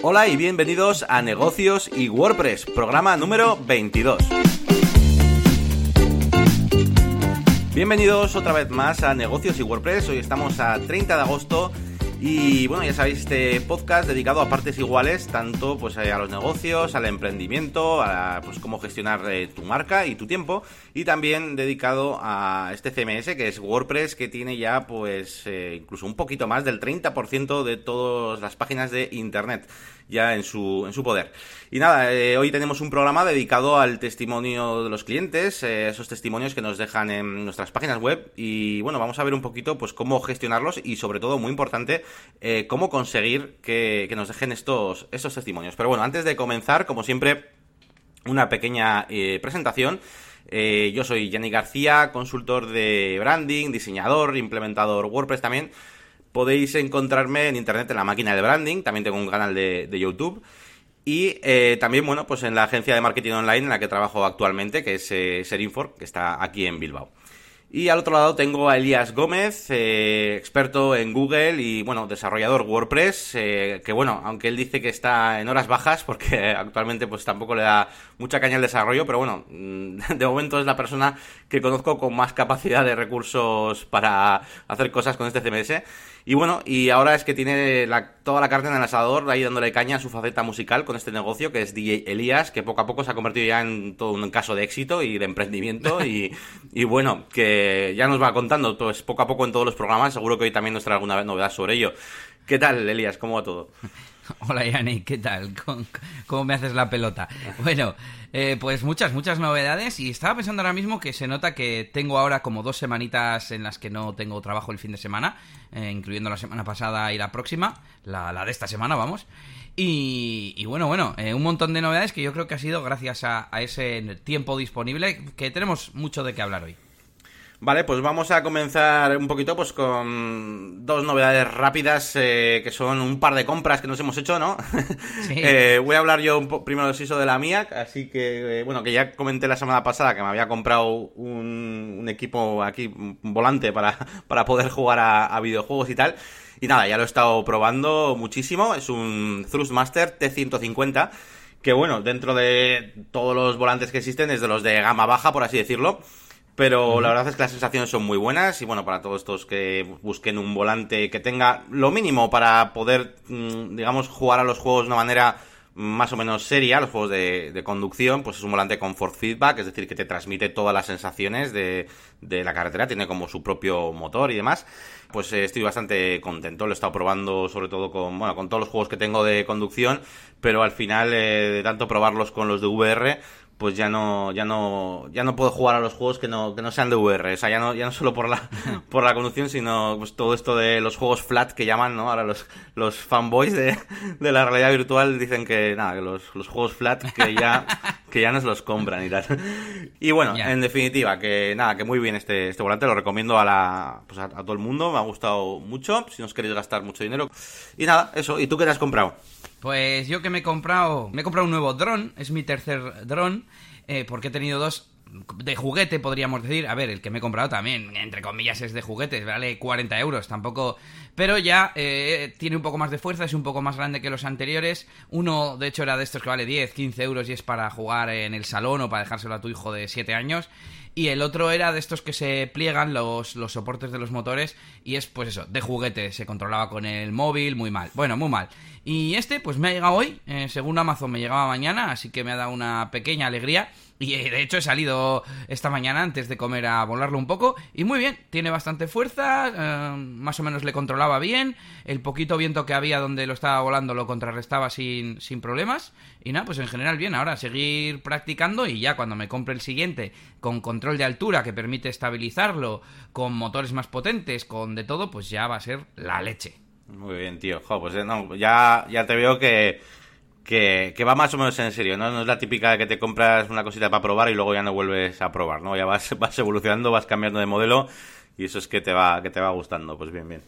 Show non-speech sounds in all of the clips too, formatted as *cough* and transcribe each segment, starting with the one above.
Hola y bienvenidos a Negocios y WordPress, programa número 22. Bienvenidos otra vez más a Negocios y WordPress. Hoy estamos a 30 de agosto y bueno, ya sabéis, este podcast dedicado a partes iguales, tanto pues eh, a los negocios, al emprendimiento, a pues cómo gestionar eh, tu marca y tu tiempo, y también dedicado a este CMS que es WordPress, que tiene ya pues eh, incluso un poquito más del 30% de todas las páginas de internet ya en su, en su poder. Y nada, hoy tenemos un programa dedicado al testimonio de los clientes, esos testimonios que nos dejan en nuestras páginas web y bueno, vamos a ver un poquito pues cómo gestionarlos y sobre todo, muy importante, eh, cómo conseguir que, nos dejen estos, testimonios. Pero bueno, antes de comenzar, como siempre, una pequeña presentación. Eh, yo soy Jenny García, consultor de branding, diseñador, implementador WordPress también podéis encontrarme en internet en la máquina de branding, también tengo un canal de, YouTube. Y eh, también, bueno, pues en la agencia de marketing online en la que trabajo actualmente, que es eh, Serinfor, que está aquí en Bilbao. Y al otro lado tengo a Elías Gómez, eh, experto en Google y, bueno, desarrollador WordPress, eh, que, bueno, aunque él dice que está en horas bajas, porque *laughs* actualmente pues tampoco le da mucha caña al desarrollo, pero bueno, mm, *laughs* de momento es la persona que conozco con más capacidad de recursos para hacer cosas con este CMS. Y bueno, y ahora es que tiene la, toda la carne en el asador, ahí dándole caña a su faceta musical con este negocio, que es DJ Elías, que poco a poco se ha convertido ya en todo un caso de éxito y de emprendimiento. *laughs* y, y bueno, que ya nos va contando, pues poco a poco en todos los programas, seguro que hoy también nos trae alguna novedad sobre ello. ¿Qué tal, Elías? ¿Cómo va todo? *laughs* *laughs* Hola Yannick, ¿qué tal? ¿Cómo, me haces la pelota? Bueno, eh, pues muchas, muchas novedades y estaba pensando ahora mismo que se nota que tengo ahora como dos semanitas en las que no tengo trabajo el fin de semana, eh, incluyendo la semana pasada y la próxima, la, la de esta semana, vamos. Y, bueno, bueno, eh, un montón de novedades que yo creo que ha sido gracias a ese tiempo disponible que tenemos mucho de qué hablar hoy. Vale, pues vamos a comenzar un poquito pues con dos novedades rápidas eh, que son un par de compras que nos hemos hecho, ¿no? *laughs* Sí. eh, voy a hablar yo un primero de la mía, así que eh, bueno, que ya comenté la semana pasada que me había comprado un, un equipo aquí, un volante para, *laughs* para poder jugar a, a, videojuegos y tal. Y nada, ya lo he estado probando muchísimo, es un Thrustmaster T150 que bueno, dentro de todos los volantes que existen es de los de gama baja, por así decirlo. Pero la verdad es que las sensaciones son muy buenas y bueno, para todos estos que busquen un volante que tenga lo mínimo para poder, mm, digamos, jugar a los juegos de una manera más o menos seria, los juegos de, de, conducción, pues es un volante con force feedback, es decir, que te transmite todas las sensaciones de, de la carretera, tiene como su propio motor y demás. Pues eh, estoy bastante contento, lo he estado probando sobre todo con, bueno, con todos los juegos que tengo de conducción, pero al final eh, de tanto probarlos con los de VR, pues ya no, ya no, ya no puedo jugar a los juegos que no, que no sean de VR. O sea, ya no, ya no solo por la, *laughs* por la conducción, sino pues todo esto de los juegos flat que llaman, ¿no? Ahora los, los fanboys de, de la realidad virtual dicen que nada, que los, los juegos flat que ya, *laughs* que ya nos los compran y tal. Y bueno, yeah. en definitiva, que nada, que muy bien este, este volante, lo recomiendo a la, pues a, a todo el mundo, me ha gustado mucho, si no os queréis gastar mucho dinero. Y nada, eso, ¿y tú qué te has comprado? Pues yo que me he comprado, me he comprado un nuevo dron, es mi tercer dron, eh, porque he tenido dos de juguete, podríamos decir. A ver, el que me he comprado también, entre comillas, es de juguete, vale 40 euros, tampoco... Pero ya eh, tiene un poco más de fuerza, es un poco más grande que los anteriores. Uno, de hecho, era de estos que vale 10, 15 euros y es para jugar en el salón o para dejárselo a tu hijo de 7 años. Y el otro era de estos que se pliegan los, los soportes de los motores y es pues eso, de juguete, se controlaba con el móvil, muy mal. Bueno, muy mal. Y este pues me ha llegado hoy, eh, según Amazon me llegaba mañana, así que me ha dado una pequeña alegría. Y eh, de hecho he salido esta mañana antes de comer a volarlo un poco. Y muy bien, tiene bastante fuerza, eh, más o menos le controlaba bien. El poquito viento que había donde lo estaba volando lo contrarrestaba sin, sin problemas. Y nada, pues en general bien. Ahora seguir practicando y ya cuando me compre el siguiente, con control de altura que permite estabilizarlo, con motores más potentes, con de todo, pues ya va a ser la leche. Muy bien, tío. Jo, pues no, ya, ya te veo que que, que, va más o menos en serio, ¿no? No es la típica de que te compras una cosita para probar y luego ya no vuelves a probar, ¿no? Ya vas, *laughs* vas evolucionando, vas cambiando de modelo y eso es que te va, que te va gustando, pues bien, bien.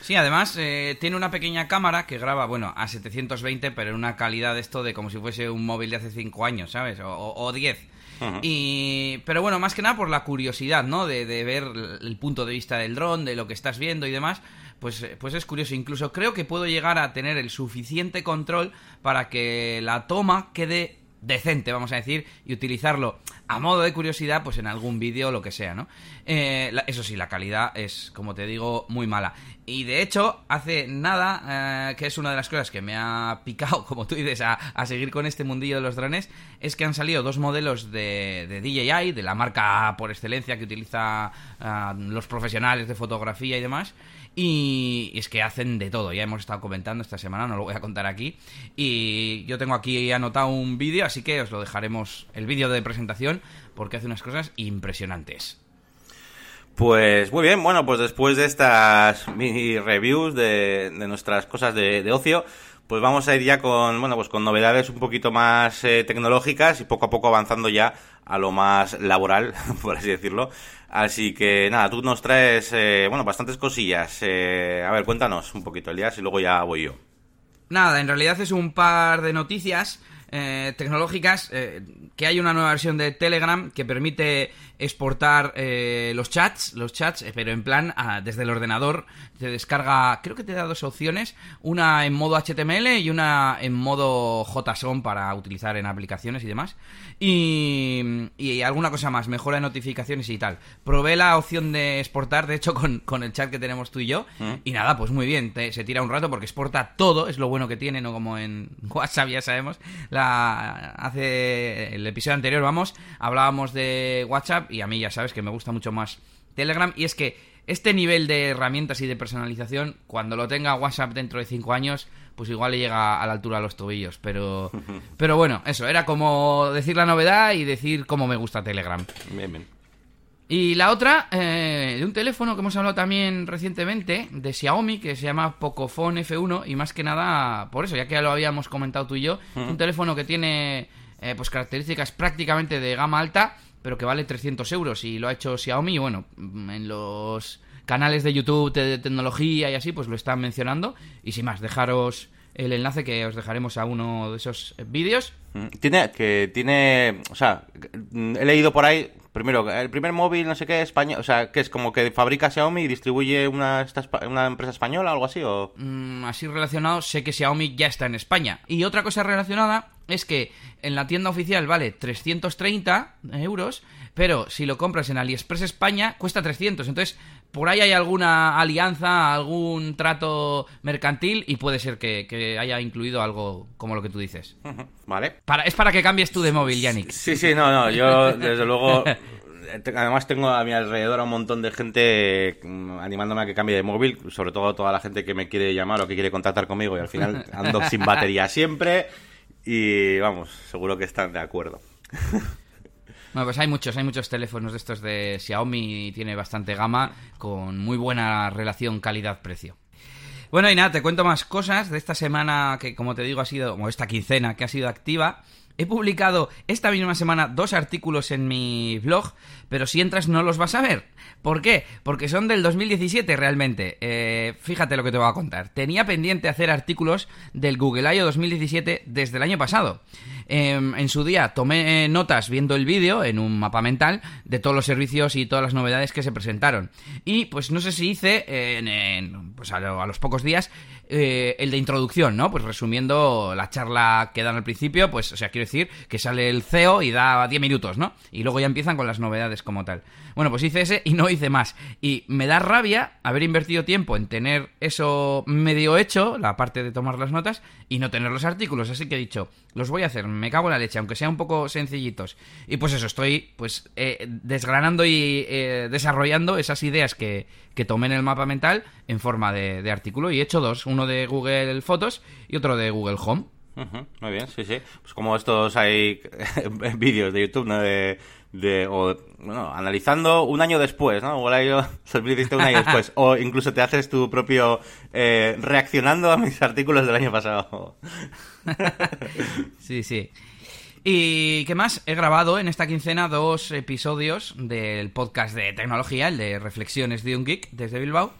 Sí, además eh, tiene una pequeña cámara que graba, bueno, a 720, pero en una calidad de esto de como si fuese un móvil de hace 5 años, ¿sabes? O, o, o 10. Uh -huh. Y, pero bueno, más que nada por la curiosidad, ¿no? De, de ver el punto de vista del dron, de lo que estás viendo y demás pues, eh, pues es curioso. Incluso creo que puedo llegar a tener el suficiente control para que la toma quede decente, vamos a decir, y utilizarlo a modo de curiosidad, pues en algún vídeo o lo que sea, ¿no? Eh, eso sí, la calidad es, como te digo, muy mala. Y de hecho, hace nada, eh, que es una de las cosas que me ha picado, *laughs* como tú dices, a, seguir con este mundillo de los drones, es que han salido dos modelos de, de DJI, de la marca por excelencia que utiliza eh, los profesionales de fotografía y demás, y, es que hacen de todo. Ya hemos estado comentando esta semana, no lo voy a contar aquí. Y yo tengo aquí anotado un vídeo, así que os lo dejaremos, el vídeo de presentación, porque hace unas cosas impresionantes. Pues muy bien, bueno, pues después de estas mini reviews de, nuestras cosas de, ocio, pues vamos a ir ya con, bueno, pues con novedades un poquito más eh, tecnológicas y poco a poco avanzando ya a lo más laboral, *laughs* por así decirlo. Así que nada, tú nos traes, eh, bueno, bastantes cosillas. Eh, a ver, cuéntanos un poquito el día y luego ya voy yo. Nada, en realidad es un par de noticias eh, tecnológicas, que hay una nueva versión de Telegram que permite exportar los chats, los chats, pero en plan ah, desde el ordenador te descarga, creo que te da dos opciones, una en modo HTML y una en modo JSON para utilizar en aplicaciones y demás. Y, y alguna cosa más, mejora de notificaciones y tal. Probé la opción de exportar, de hecho, *laughs* con, con el chat que tenemos tú y yo. Mm. Y nada, pues muy bien, se tira un rato porque exporta todo, es lo bueno que tiene, no como en *laughs* WhatsApp, ya sabemos. La, hace el episodio anterior, vamos, hablábamos de WhatsApp y a mí ya sabes que me gusta mucho más Telegram. Y es que este nivel de herramientas y de personalización, cuando lo tenga WhatsApp dentro de 5 años, pues igual le llega a la altura de los tobillos. Pero, *laughs* pero bueno, eso, era como decir la novedad y decir cómo me gusta Telegram. Bien, bien. Y la otra, eh, de un teléfono que hemos hablado también recientemente, de Xiaomi, que se llama Pocophone F1, y más que nada, por eso, ya que ya lo habíamos comentado tú y yo, un teléfono que tiene eh, pues características prácticamente de gama alta, pero que vale 300 euros, y lo ha hecho Xiaomi, bueno, en los canales de YouTube de tecnología y así, pues lo están mencionando. Y sin más, dejaros el enlace que os dejaremos a uno de esos vídeos. Mm, tiene, que tiene, o sea, he leído por ahí, primero, el primer móvil, no sé qué, español, o sea, que es como que fabrica Xiaomi y distribuye una, una empresa española, algo así, o... Mm, así relacionado, sé que Xiaomi ya está en España. Y otra cosa relacionada es que en la tienda oficial vale 330 euros, pero si lo compras en AliExpress España cuesta 300. Entonces, por ahí hay alguna alianza, algún trato mercantil y puede ser que, haya incluido algo como lo que tú dices. *laughs* Vale. Para, es para que cambies tú de móvil, Yannick. Sí, sí, no, no, yo desde luego... Además tengo a mi alrededor a un montón de gente mm, animándome a que cambie de móvil, sobre todo toda la gente que me quiere llamar o que quiere contactar conmigo y al final ando sin batería siempre y vamos, seguro que están de acuerdo. *laughs* Bueno, pues hay muchos, hay muchos teléfonos de estos de Xiaomi tiene bastante gama con muy buena relación calidad-precio. Bueno, y nada, te cuento más cosas de esta semana que, como te digo, ha sido, o esta quincena que ha sido activa. He publicado esta misma semana dos artículos en mi blog, pero si entras no los vas a ver. ¿Por qué? Porque son del 2017 realmente. Eh, fíjate lo que te voy a contar. Tenía pendiente hacer artículos del Google I.O. 2017 desde el año pasado. Em, en su día tomé notas viendo el vídeo en un mapa mental de todos los servicios y todas las novedades que se presentaron. Y pues no sé si hice en, pues a, los pocos días eh, el de introducción, ¿no? Pues resumiendo la charla que dan al principio, pues o sea, quiero decir que sale el CEO y da 10 minutos, ¿no? Y luego ya empiezan con las novedades como tal. Bueno, pues hice ese y no hice más. Y me da rabia haber invertido tiempo en tener eso medio hecho, la parte de tomar las notas, y no tener los artículos. Así que he dicho, los voy a hacer, me cago en la leche, aunque sean un poco sencillitos. Y pues eso, estoy pues eh, desgranando y eh, desarrollando esas ideas que, que, tomé en el mapa mental en forma de, artículo. Y he hecho dos, uno de Google Fotos y otro de Google Home muy bien, sí, sí. Pues como estos hay *laughs* vídeos de YouTube, ¿no? De o, bueno, analizando un año después, ¿no? O *laughs* un año después. O incluso te haces tu propio eh, reaccionando a mis artículos del año pasado. *laughs* sí, sí. ¿Y qué más? He grabado en esta quincena dos episodios del podcast de tecnología, el de Reflexiones de un Geek, desde Bilbao.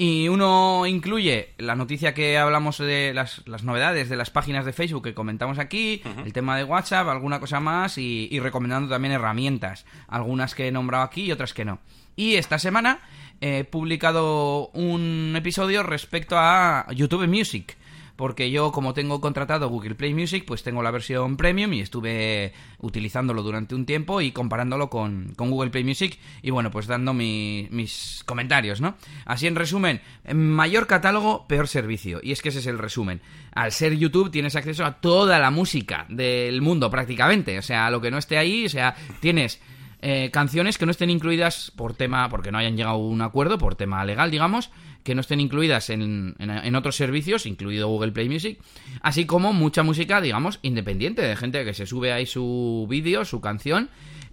Y uno incluye la noticia que hablamos de las, novedades de las páginas de Facebook que comentamos aquí, el tema de WhatsApp, alguna cosa más y, recomendando también herramientas, algunas que he nombrado aquí y otras que no. Y esta semana he publicado un episodio respecto a YouTube Music porque yo como tengo contratado Google Play Music, pues tengo la versión premium y estuve utilizándolo durante un tiempo y comparándolo con, Google Play Music y bueno, pues dando mis comentarios, ¿no? Así en resumen, mayor catálogo, peor servicio. Y es que ese es el resumen. Al ser YouTube tienes acceso a toda la música del mundo prácticamente, o sea, lo que no esté ahí, o sea, tienes... Eh, canciones que no estén incluidas por tema, porque no hayan llegado a un acuerdo, por tema legal, digamos, que no estén incluidas en, en, otros servicios, incluido Google Play Music, así como mucha música, digamos, independiente, de gente que se sube ahí su vídeo, su canción,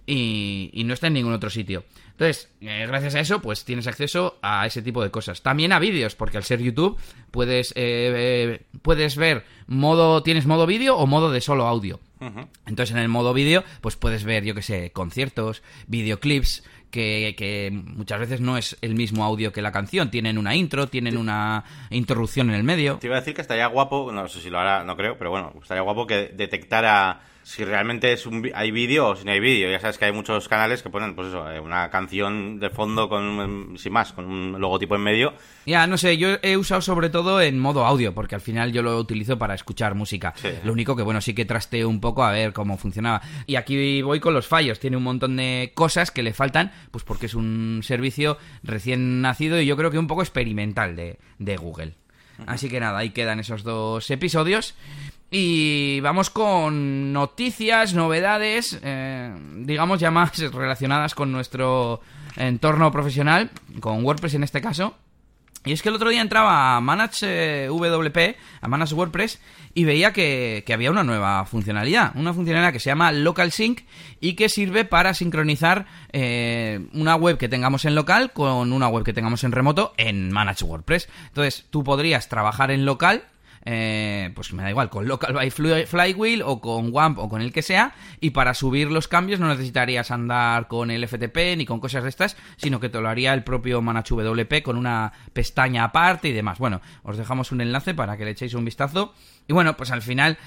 y, y, no está en ningún otro sitio. Entonces, eh, gracias a eso, pues tienes acceso a ese tipo de cosas. También a vídeos, porque al ser YouTube puedes, eh, puedes ver modo, tienes modo vídeo o modo de solo audio. Entonces, en el modo vídeo, pues puedes ver, yo que sé, conciertos, videoclips, que, muchas veces no es el mismo audio que la canción. Tienen una intro, tienen una interrupción en el medio. Te iba a decir que estaría guapo, no sé si lo hará, no creo, pero bueno, estaría guapo que detectara si realmente es un, hay vídeo o si no hay vídeo. Ya sabes que hay muchos canales que ponen, pues eso, eh, una canción de fondo con, sin más, con un logotipo en medio. Ya, no sé, yo he usado sobre todo en modo audio, porque al final yo lo utilizo para escuchar música. Lo único que, bueno, sí que trasteo un poco a ver cómo funcionaba. Y aquí voy con los fallos. Tiene un montón de cosas que le faltan, pues porque es un servicio recién nacido y yo creo que un poco experimental de, de Google. Así que nada, ahí quedan esos dos episodios. Y vamos con noticias, novedades, eh, digamos ya más *laughs* relacionadas con nuestro entorno profesional, con WordPress en este caso. Y es que el otro día entraba a Manage WP, a Manage WordPress, y veía que, había una nueva funcionalidad. Una funcionalidad que se llama Local Sync y que sirve para sincronizar eh, una web que tengamos en local con una web que tengamos en remoto en Manage WordPress. Entonces, tú podrías trabajar en local eh, pues me da igual, con Local by Flywheel o con WAMP o con el que sea, y para subir los cambios no necesitarías andar con el FTP ni con cosas de estas, sino que te lo haría el propio Manage WP con una pestaña aparte y demás. Bueno, os dejamos un enlace para que le echéis un vistazo. Y bueno, pues al final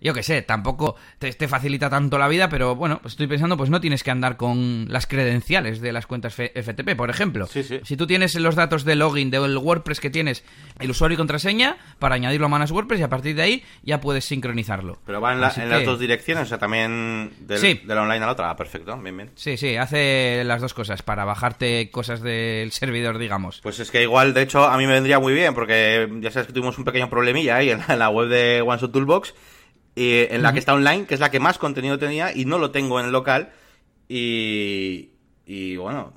yo qué sé, tampoco te, facilita tanto la vida, pero bueno, pues estoy pensando, pues no tienes que andar con las credenciales de las cuentas FTP, por ejemplo. Si tú tienes los datos de login del WordPress que tienes, el usuario y contraseña, para añadirlo a Manas WordPress y a partir de ahí ya puedes sincronizarlo. Pero va en, las dos direcciones, o sea, también del, de la online a la otra. Ah, perfecto, bien, bien. Sí, sí, hace las dos cosas, para bajarte cosas del *laughs* servidor, digamos. Pues es que igual, de hecho, a mí me vendría muy bien, porque ya sabes que tuvimos un pequeño problemilla ahí en la, web de OneShot Toolbox eh, en la que está online, que es la que más contenido tenía, y no lo tengo en el local. Y, y bueno,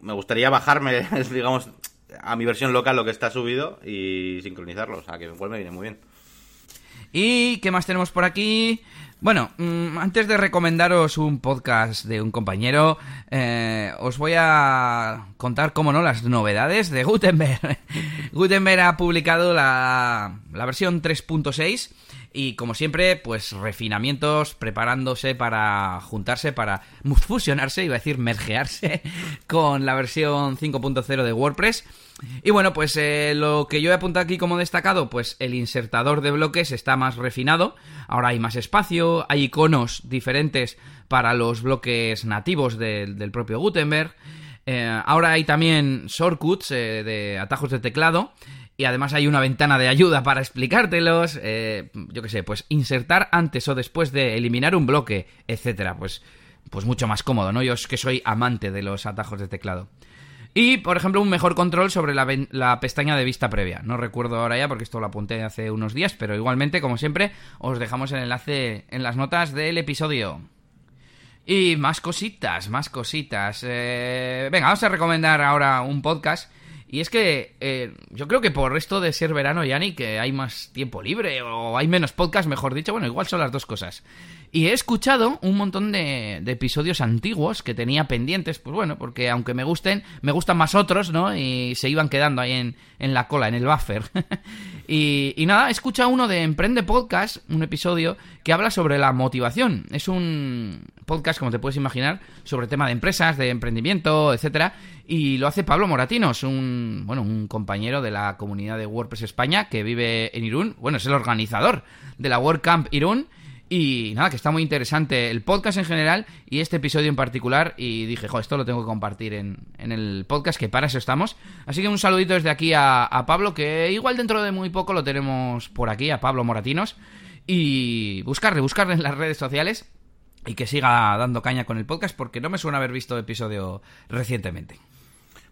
me gustaría bajarme, *laughs* digamos, a mi versión local lo que está subido y sincronizarlo. O sea, que igual me viene muy bien. ¿Y qué más tenemos por aquí? Bueno, mm, antes de recomendaros un podcast de un compañero, eh, os voy a contar, cómo no, las novedades de Gutenberg. *laughs* Gutenberg ha publicado la, la versión 3.6 y como siempre, pues refinamientos preparándose para juntarse, para *laughs* fusionarse, iba a decir mergearse *laughs* con la versión 5.0 de WordPress. Y bueno, pues eh, lo que yo he apuntado aquí como destacado, pues el insertador de bloques está más refinado, ahora hay más espacio, hay iconos diferentes para los bloques nativos del propio Gutenberg. Eh, ahora hay también shortcuts eh, de atajos de teclado y además hay una ventana de ayuda *laughs* para explicártelos, yo qué sé, pues insertar antes o después de eliminar un bloque, etcétera, pues, pues mucho más cómodo, ¿no? Yo es que soy amante de los atajos de teclado. Y, por ejemplo, un mejor control sobre la, pestaña de vista previa. No recuerdo ahora ya porque esto lo apunté hace unos días, pero igualmente, como siempre, os dejamos el enlace en las notas del episodio. Y más cositas, más cositas. Eh, venga, vamos a recomendar ahora un podcast y es que eh, yo creo que por esto de ser verano, Yanni, que hay más tiempo libre o hay menos podcast, mejor dicho, bueno, igual son las dos cosas. Y he escuchado un montón de, episodios antiguos que tenía pendientes, pues bueno, porque aunque me gusten, me gustan más otros, ¿no? Y se iban quedando ahí en, en la cola, en el buffer. *laughs* y, y, nada, he escuchado uno de Emprende Podcast, un episodio que habla sobre la motivación. Es un podcast, como te puedes imaginar, sobre tema de empresas, de emprendimiento, etcétera. Y lo hace Pablo Moratinos, un, bueno, un compañero de la comunidad de WordPress España que vive en Irún. Bueno, es el organizador de la WordCamp Irún Y nada, que está muy interesante el podcast en general y este episodio en particular. Y dije, jo, esto lo tengo que compartir en, en el podcast, que para eso estamos. Así que un saludito desde aquí a, a Pablo, que igual dentro de muy poco lo tenemos por aquí, a Pablo Moratinos. Y buscarle, buscarle en las redes sociales y que siga dando caña con el podcast porque no me suena haber visto episodio recientemente.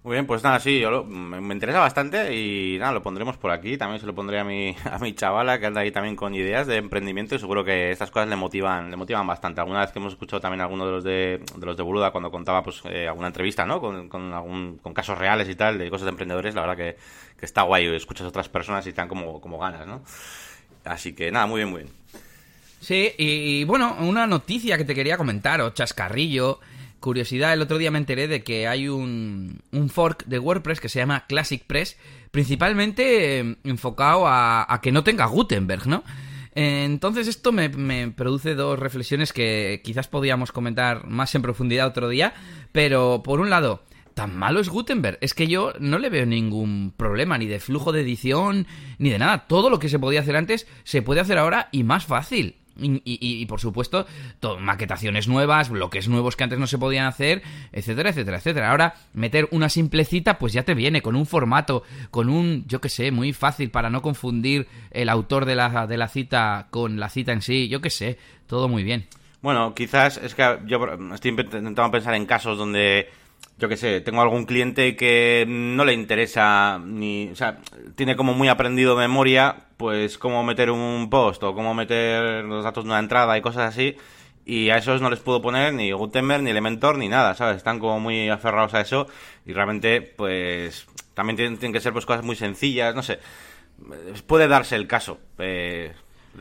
Muy bien, pues nada, sí, yo lo- me, interesa bastante y nada, lo pondremos por aquí. También se lo pondré a mi, *laughs* a mi chavala que anda ahí también con ideas de emprendimiento y seguro que estas cosas le motivan, le motivan bastante. Alguna vez que hemos escuchado también a alguno de los de, de los de Boluda cuando contaba pues eh, alguna entrevista, ¿no? Con, con, algún, con casos reales y tal, de cosas de emprendedores, la verdad que, que está guay. Escuchas a otras personas y están como, como ganas, ¿no? Así que nada, muy bien, muy bien. Sí, y, y, bueno, una noticia que te quería comentar, o chascarrillo, curiosidad, el otro día me enteré de que hay un, un fork de WordPress que se llama Classic Press, principalmente eh, enfocado a, a que no tenga Gutenberg, ¿no? Entonces esto me, me produce dos reflexiones que quizás podíamos comentar más en profundidad otro día, pero por un lado, tan malo es Gutenberg. Es que yo no le veo ningún problema, ni de flujo de edición, ni de nada. Todo lo que se podía hacer antes se puede hacer ahora y más fácil. Y, por supuesto, to- maquetaciones nuevas, bloques nuevos que antes no se podían hacer, etcétera, etcétera, etcétera. Ahora, meter una simple cita, pues ya te viene, con un formato, con un, yo qué sé, muy fácil para no confundir el autor de la, de la cita con la cita en sí, yo qué sé, todo muy bien. Bueno, quizás es que yo estoy intentando pensar en casos donde, yo qué sé, tengo algún cliente que no le interesa ni, o sea, tiene como muy aprendido memoria, pues cómo meter un post o cómo meter los datos de una entrada y cosas así. Y a esos no les puedo poner ni Gutenberg, ni Elementor, ni nada, ¿sabes? Están como muy aferrados a eso y realmente, pues, también tienen, tienen que ser pues cosas muy sencillas, no sé. Puede darse el caso. eh,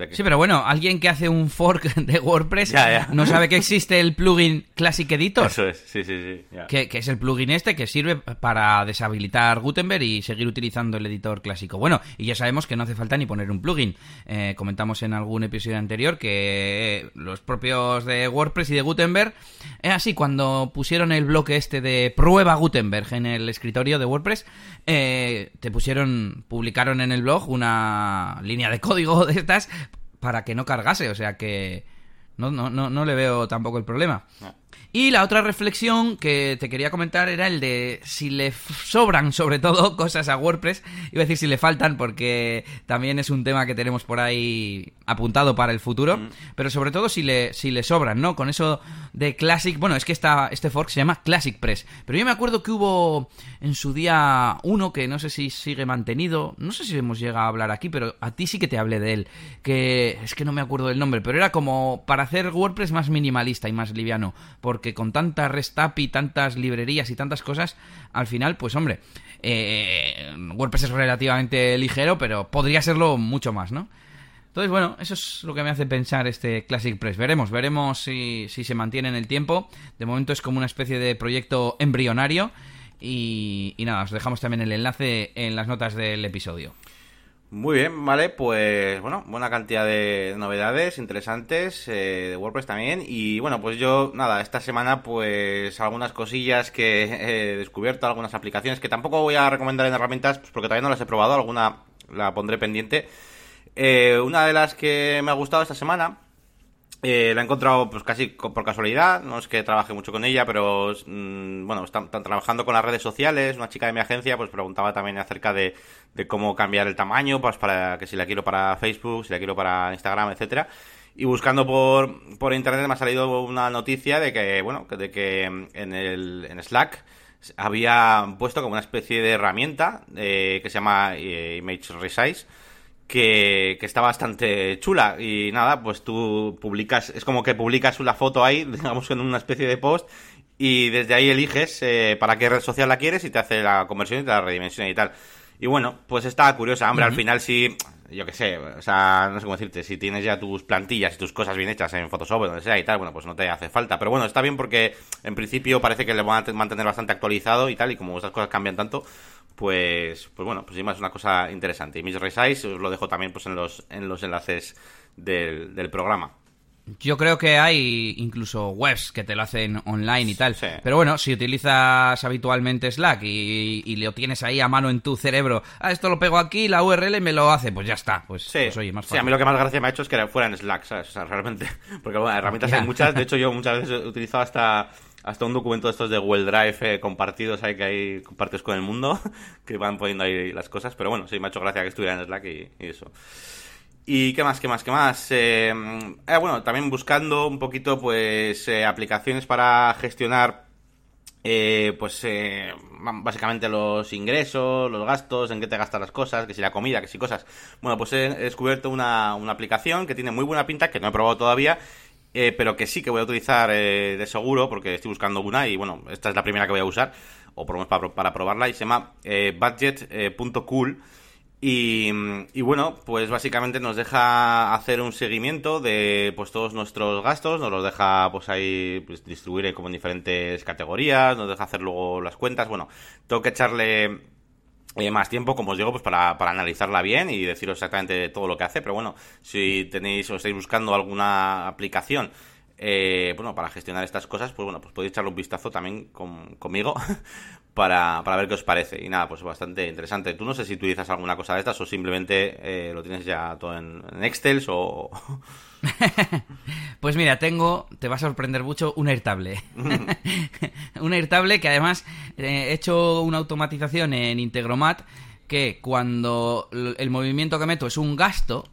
que- Sí, pero bueno, alguien que hace un fork *laughs* de WordPress Ya, ya. no sabe que existe el plugin Classic Editor. Eso es, sí, sí, sí. ya. Que, que es el plugin este que sirve para deshabilitar Gutenberg y seguir utilizando el editor clásico. Bueno, y ya sabemos que no hace falta ni poner un plugin. Eh, comentamos en algún episodio anterior que eh, los propios de WordPress y de Gutenberg, es así, cuando pusieron el bloque este de prueba Gutenberg en el escritorio de WordPress, eh, te pusieron, publicaron en el blog una línea de código *laughs* de estas para que no cargase, o sea que no, no, no, no le veo tampoco el problema. Y la otra reflexión que te quería comentar era el de si le sobran, sobre todo, *laughs* cosas a WordPress. Iba a decir si le faltan, porque también es un tema que tenemos por ahí apuntado para el futuro. Pero sobre todo si le, si le sobran, ¿no? Con eso de Classic. Bueno, es que esta, este fork se llama Classic Press. Pero yo me acuerdo que hubo en su día uno que no sé si sigue mantenido. No sé si hemos llegado a hablar aquí, pero a ti sí que te hablé de él. Que es que no me acuerdo del nombre, pero era como para hacer WordPress más minimalista y más liviano. Porque con tanta REST y tantas librerías y tantas cosas, al final, pues hombre, eh, WordPress es relativamente ligero, pero podría serlo mucho más, ¿no? Entonces, bueno, eso es lo que me hace pensar este Classic Press. Veremos, veremos si, si se mantiene en el tiempo. De momento es como una especie de proyecto embrionario. Y, y nada, os dejamos también el enlace en las notas del episodio. Muy bien, vale, pues bueno, buena cantidad de novedades interesantes eh, de WordPress también. Y bueno, pues yo, nada, esta semana pues algunas cosillas que *laughs* he descubierto, algunas aplicaciones que tampoco voy a recomendar en herramientas pues, porque todavía no las he probado, alguna la pondré pendiente. Eh, una de las que me ha gustado esta semana eh, la he encontrado pues casi por casualidad, no es que trabaje mucho con ella, pero mm, bueno, están, trabajando con las redes sociales, una chica de mi agencia pues preguntaba también acerca de, de cómo cambiar el tamaño, pues para que si la quiero para Facebook, si la quiero para Instagram, etcétera. Y buscando por, por internet me ha salido una noticia de que, bueno, de que en el en Slack había puesto como una especie de herramienta eh, que se llama eh, Image Resize que, que está bastante chula. Y nada, pues tú publicas, es como que publicas una foto ahí, *laughs* digamos en una especie de post, y desde ahí eliges eh, para qué red social la quieres y te hace la conversión y te la redimensiona y tal. Y bueno, pues está curiosa, hombre, al final sí, yo qué sé, o sea, no sé cómo decirte, si tienes ya tus plantillas y tus cosas bien hechas en Photoshop o donde sea y tal, bueno, pues no te hace falta. Pero bueno, está bien porque en principio parece que le van a te- mantener bastante actualizado y tal, y como estas cosas cambian tanto, pues, pues bueno, pues es una cosa interesante. Y mis resize os lo dejo también pues en los, en los enlaces del, del programa. Yo creo que hay incluso webs que te lo hacen online y tal. Sí. Pero bueno, si utilizas habitualmente Slack y, y lo tienes ahí a mano en tu cerebro, ah, esto lo pego aquí, la URL me lo hace, pues ya está. Pues, Sí, pues, oye, más sí, fácil. a mí lo que más gracia me ha hecho es que fuera en Slack, ¿sabes? O sea, realmente. *laughs* Porque bueno, herramientas hay muchas. De hecho, yo *laughs* muchas veces he utilizado hasta, hasta un documento de estos de Google Drive eh, compartidos ahí que hay compartes con el mundo, *laughs* que van poniendo ahí las cosas. Pero bueno, sí, me ha hecho gracia que estuviera en Slack y, eso. ¿Y qué más, qué más, qué más? Eh, eh, bueno, también buscando un poquito, pues, eh, aplicaciones para gestionar pues básicamente los ingresos, los gastos, en qué te gastas las cosas, que si la comida, que si cosas. Bueno, pues he descubierto una, una aplicación que tiene muy buena pinta, que no he probado todavía, eh, pero que sí que voy a utilizar eh, de seguro, porque estoy buscando una y bueno, esta es la primera que voy a usar, o por lo menos para, probarla, y se llama eh, budget.cool. Y, y bueno, pues básicamente nos deja hacer un seguimiento de pues todos nuestros gastos, nos los deja pues ahí pues, distribuir como en diferentes categorías, nos deja hacer luego las cuentas. Bueno, tengo que echarle eh, más tiempo, como os digo, pues para, para analizarla bien y deciros exactamente todo lo que hace. Pero bueno, si tenéis o estáis buscando alguna aplicación eh, bueno, para gestionar estas cosas, pues bueno, pues podéis echarle un vistazo también con- conmigo *laughs* para, para ver qué os parece. Y nada, pues bastante interesante. Tú no sé si utilizas alguna cosa de estas o simplemente eh, lo tienes ya todo en, en Excel o... *laughs* Pues mira, tengo, te va a sorprender mucho, un Airtable. *laughs* un Airtable que además eh, he hecho una automatización en Integromat que cuando el movimiento que meto es un gasto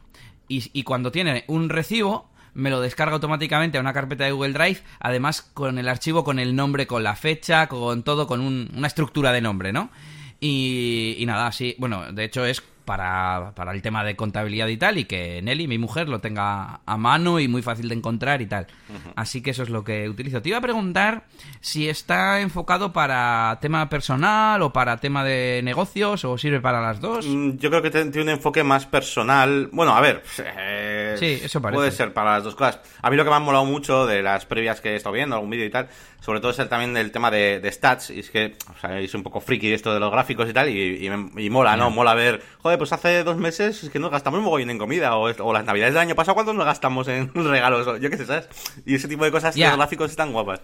y, y cuando tiene un recibo me lo descarga automáticamente a una carpeta de Google Drive, además con el archivo, con el nombre, con la fecha, con todo, con un- una estructura de nombre, ¿no? Y, y nada, sí, bueno, de hecho es para, para el tema de contabilidad y tal, y que Nelly, mi mujer, lo tenga a mano y muy fácil de encontrar y tal. Así que eso es lo que utilizo. Te iba a preguntar si está enfocado para tema personal o para tema de negocios o sirve para las dos. Mm, Yo creo que tiene un enfoque más personal. Bueno, a ver. eh, Sí, eso parece. Puede ser para las dos cosas. A mí lo que me ha molado mucho de las previas que he estado viendo, algún vídeo y tal, sobre todo es el, también del tema de, de stats. Y es que, o sea, es un poco friki esto de los gráficos y tal, y, y y mola, ¿no? Mola ver, joder, pues hace dos meses es que nos gastamos un mogollón en comida, o, las navidades del año pasado, ¿cuánto nos gastamos en *laughs* regalos? Yo qué sé, ¿sabes? Y ese tipo de cosas, Ya. los gráficos están guapas.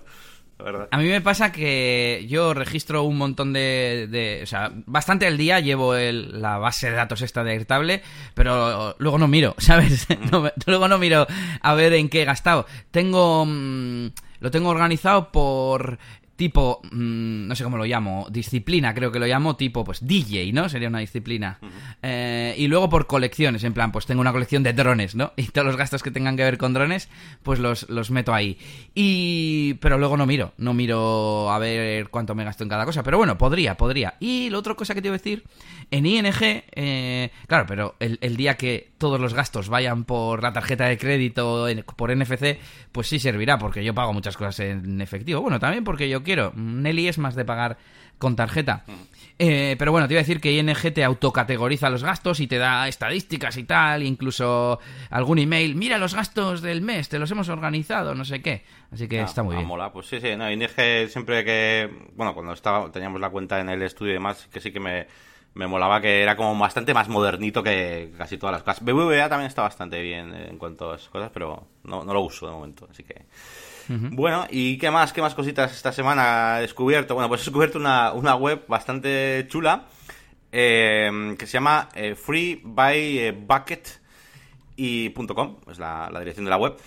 La verdad. A mí me pasa que yo registro un montón de, de- o sea, bastante al día llevo el- la base de datos esta de Airtable, pero luego no miro, *laughs* ¿sabes? No me- luego no miro a ver en qué he gastado. Tengo, mm, lo tengo organizado por tipo, mm, no sé cómo lo llamo, disciplina creo que lo llamo, tipo pues DJ, ¿no? Sería una disciplina. Eh, y luego por colecciones, en plan, pues tengo una colección de drones, ¿no? Y todos los gastos que tengan que ver con drones, pues los, los meto ahí. Y... Pero luego no miro, no miro a ver cuánto me gasto en cada cosa. Pero bueno, podría, podría. Y la otra cosa que te iba a decir, en ING, eh, claro, pero el, el día que todos los gastos vayan por la tarjeta de crédito, por NFC, pues sí servirá, porque yo pago muchas cosas en efectivo. Bueno, también porque yo quiero. Nelly es más de pagar con tarjeta. Eh, pero bueno, te iba a decir que ING te autocategoriza los gastos y te da estadísticas y tal, incluso algún email, mira los gastos del mes, te los hemos organizado, no sé qué. Así que Ah, está muy ah, bien. mola, pues sí, sí, no, ING siempre que, bueno, cuando estaba, teníamos la cuenta en el estudio y demás, que sí que me, me molaba que era como bastante más modernito que casi todas las cosas. BBVA también está bastante bien en cuanto a esas cosas, pero no, no lo uso de momento, así que... Bueno, ¿y qué más? ¿Qué más cositas esta semana he descubierto? Bueno, pues he descubierto una, una web bastante chula eh, que se llama eh, freebybucket y .com, es la, la dirección de la web.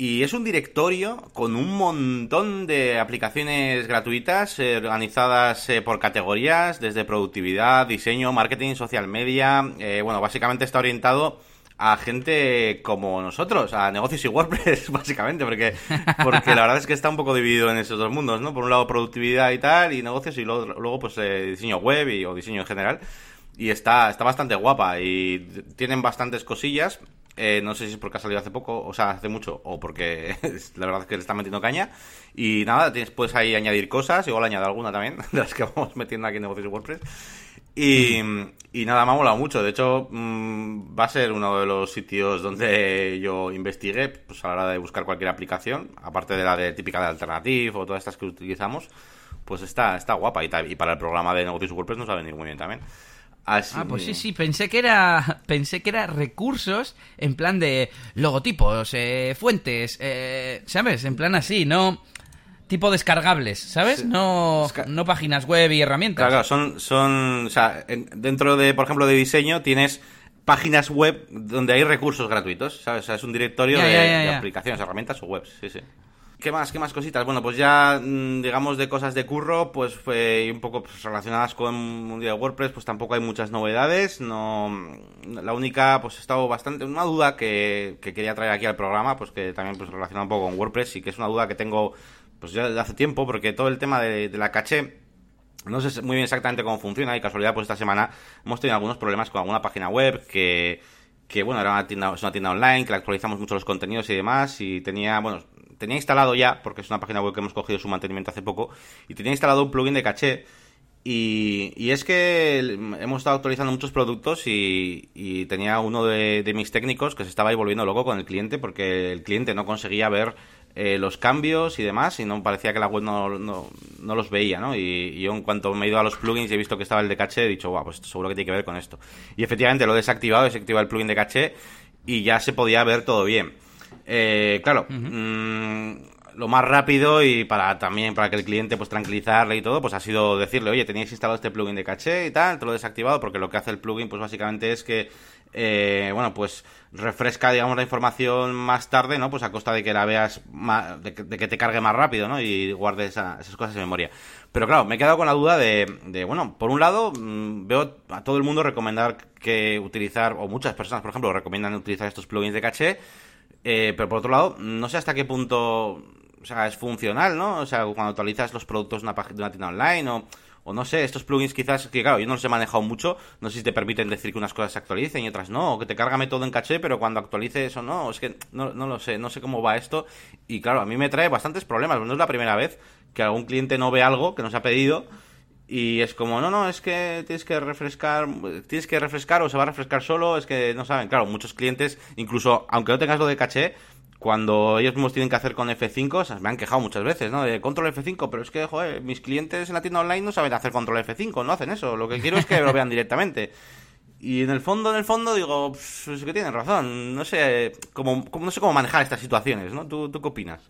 Y es un directorio con un montón de aplicaciones gratuitas eh, organizadas eh, por categorías, desde productividad, diseño, marketing, social media. eh, bueno, básicamente está orientado a gente como nosotros, a negocios y WordPress, *laughs* básicamente, porque, porque la verdad es que está un poco dividido en esos dos mundos, ¿no? Por un lado productividad y tal, y negocios, y luego, luego pues eh, diseño web y, o diseño en general. Y está, está bastante guapa y tienen bastantes cosillas. Eh, no sé si es porque ha salido hace poco, o sea, hace mucho, o porque *laughs* la verdad es que le están metiendo caña. Y nada, tienes, puedes ahí añadir cosas, igual añado alguna también, *laughs* de las que vamos metiendo aquí en negocios y WordPress. Y, y nada, me ha molado mucho. De hecho, mm, va a ser uno de los sitios donde yo investigué pues, a la hora de buscar cualquier aplicación, aparte de la de típica de Alternative o todas estas que utilizamos, pues está, está guapa. Y, para el programa de negocios WordPress nos va a venir muy bien también. Así Ah, pues sí, sí, pensé que era *laughs* pensé que era recursos en plan de logotipos, eh, fuentes, eh, ¿sabes? En plan así, no tipo descargables, ¿sabes? Sí. No, Desca- no páginas web y herramientas. Claro, claro, son, son, o sea, en- dentro de, por ejemplo, de diseño tienes páginas web donde hay recursos gratuitos, ¿sabes? O sea, es un directorio Ya, de, ya, ya, de ya. aplicaciones, herramientas o webs, sí, sí. ¿Qué más, qué más cositas? Bueno, pues ya, mm, digamos, de cosas de curro, pues fue y un poco pues, relacionadas con un día de WordPress, pues tampoco hay muchas novedades. No, la única, pues he estado bastante, una duda que, que quería traer aquí al programa, pues que también pues relaciona un poco con WordPress y que es una duda que tengo, pues ya hace tiempo, porque todo el tema de, la caché, no sé muy bien exactamente cómo funciona y casualidad pues esta semana hemos tenido algunos problemas con alguna página web que, que bueno, era una tienda, es una tienda online, que le actualizamos mucho los contenidos y demás y tenía, bueno, tenía instalado ya, porque es una página web que hemos cogido su mantenimiento hace poco, y tenía instalado un plugin de caché y, y es que hemos estado actualizando muchos productos y, y tenía uno de, de mis técnicos que se estaba ahí volviendo loco con el cliente porque el cliente no conseguía ver eh, los cambios y demás y no parecía que la web no, no, no los veía, ¿no? Y, y yo en cuanto me he ido a los plugins y he visto que estaba el de caché, he dicho, guau, pues seguro que tiene que ver con esto. Y efectivamente lo he desactivado, he desactivado el plugin de caché y ya se podía ver todo bien. Eh, claro, mm, lo más rápido y para también para que el cliente pues tranquilizarle y todo, pues ha sido decirle, oye, teníais instalado este plugin de caché y tal, te lo he desactivado porque lo que hace el plugin pues básicamente es que eh, bueno, pues refresca, digamos, la información más tarde, ¿no? Pues a costa de que la veas, que, de que te cargue más rápido, ¿no? Y guardes esa- esas cosas en memoria. Pero claro, me he quedado con la duda de, de, bueno, por un lado, mm, veo a todo el mundo recomendar que utilizar, o muchas personas, por ejemplo, recomiendan utilizar estos plugins de caché, eh, pero por otro lado, no sé hasta qué punto, o sea, es funcional, ¿no? O sea, cuando actualizas los productos de una, página, de una tienda online o, o no sé, estos plugins quizás, que claro, yo no los he manejado mucho, no sé si te permiten decir que unas cosas se actualicen y otras no, o que te cárgame todo en caché, pero cuando actualice eso no, es que no, no lo sé, no sé cómo va esto y claro, a mí me trae bastantes problemas, no es la primera vez que algún cliente no ve algo que nos ha pedido y es como, no, no, es que tienes que refrescar, tienes que refrescar o se va a refrescar solo, es que no saben. Claro, muchos clientes, incluso aunque no tengas lo de caché, cuando ellos mismos tienen que hacer con F5, o sea, me han quejado muchas veces, ¿no? De control F5, pero es que, joder, mis clientes en la tienda online no saben hacer control F5, no hacen eso. Lo que quiero es que lo vean directamente. Y en el fondo, en el fondo, digo, pues, es que tienen razón. No sé cómo, no sé cómo manejar estas situaciones, ¿no? ¿Tú, tú qué opinas?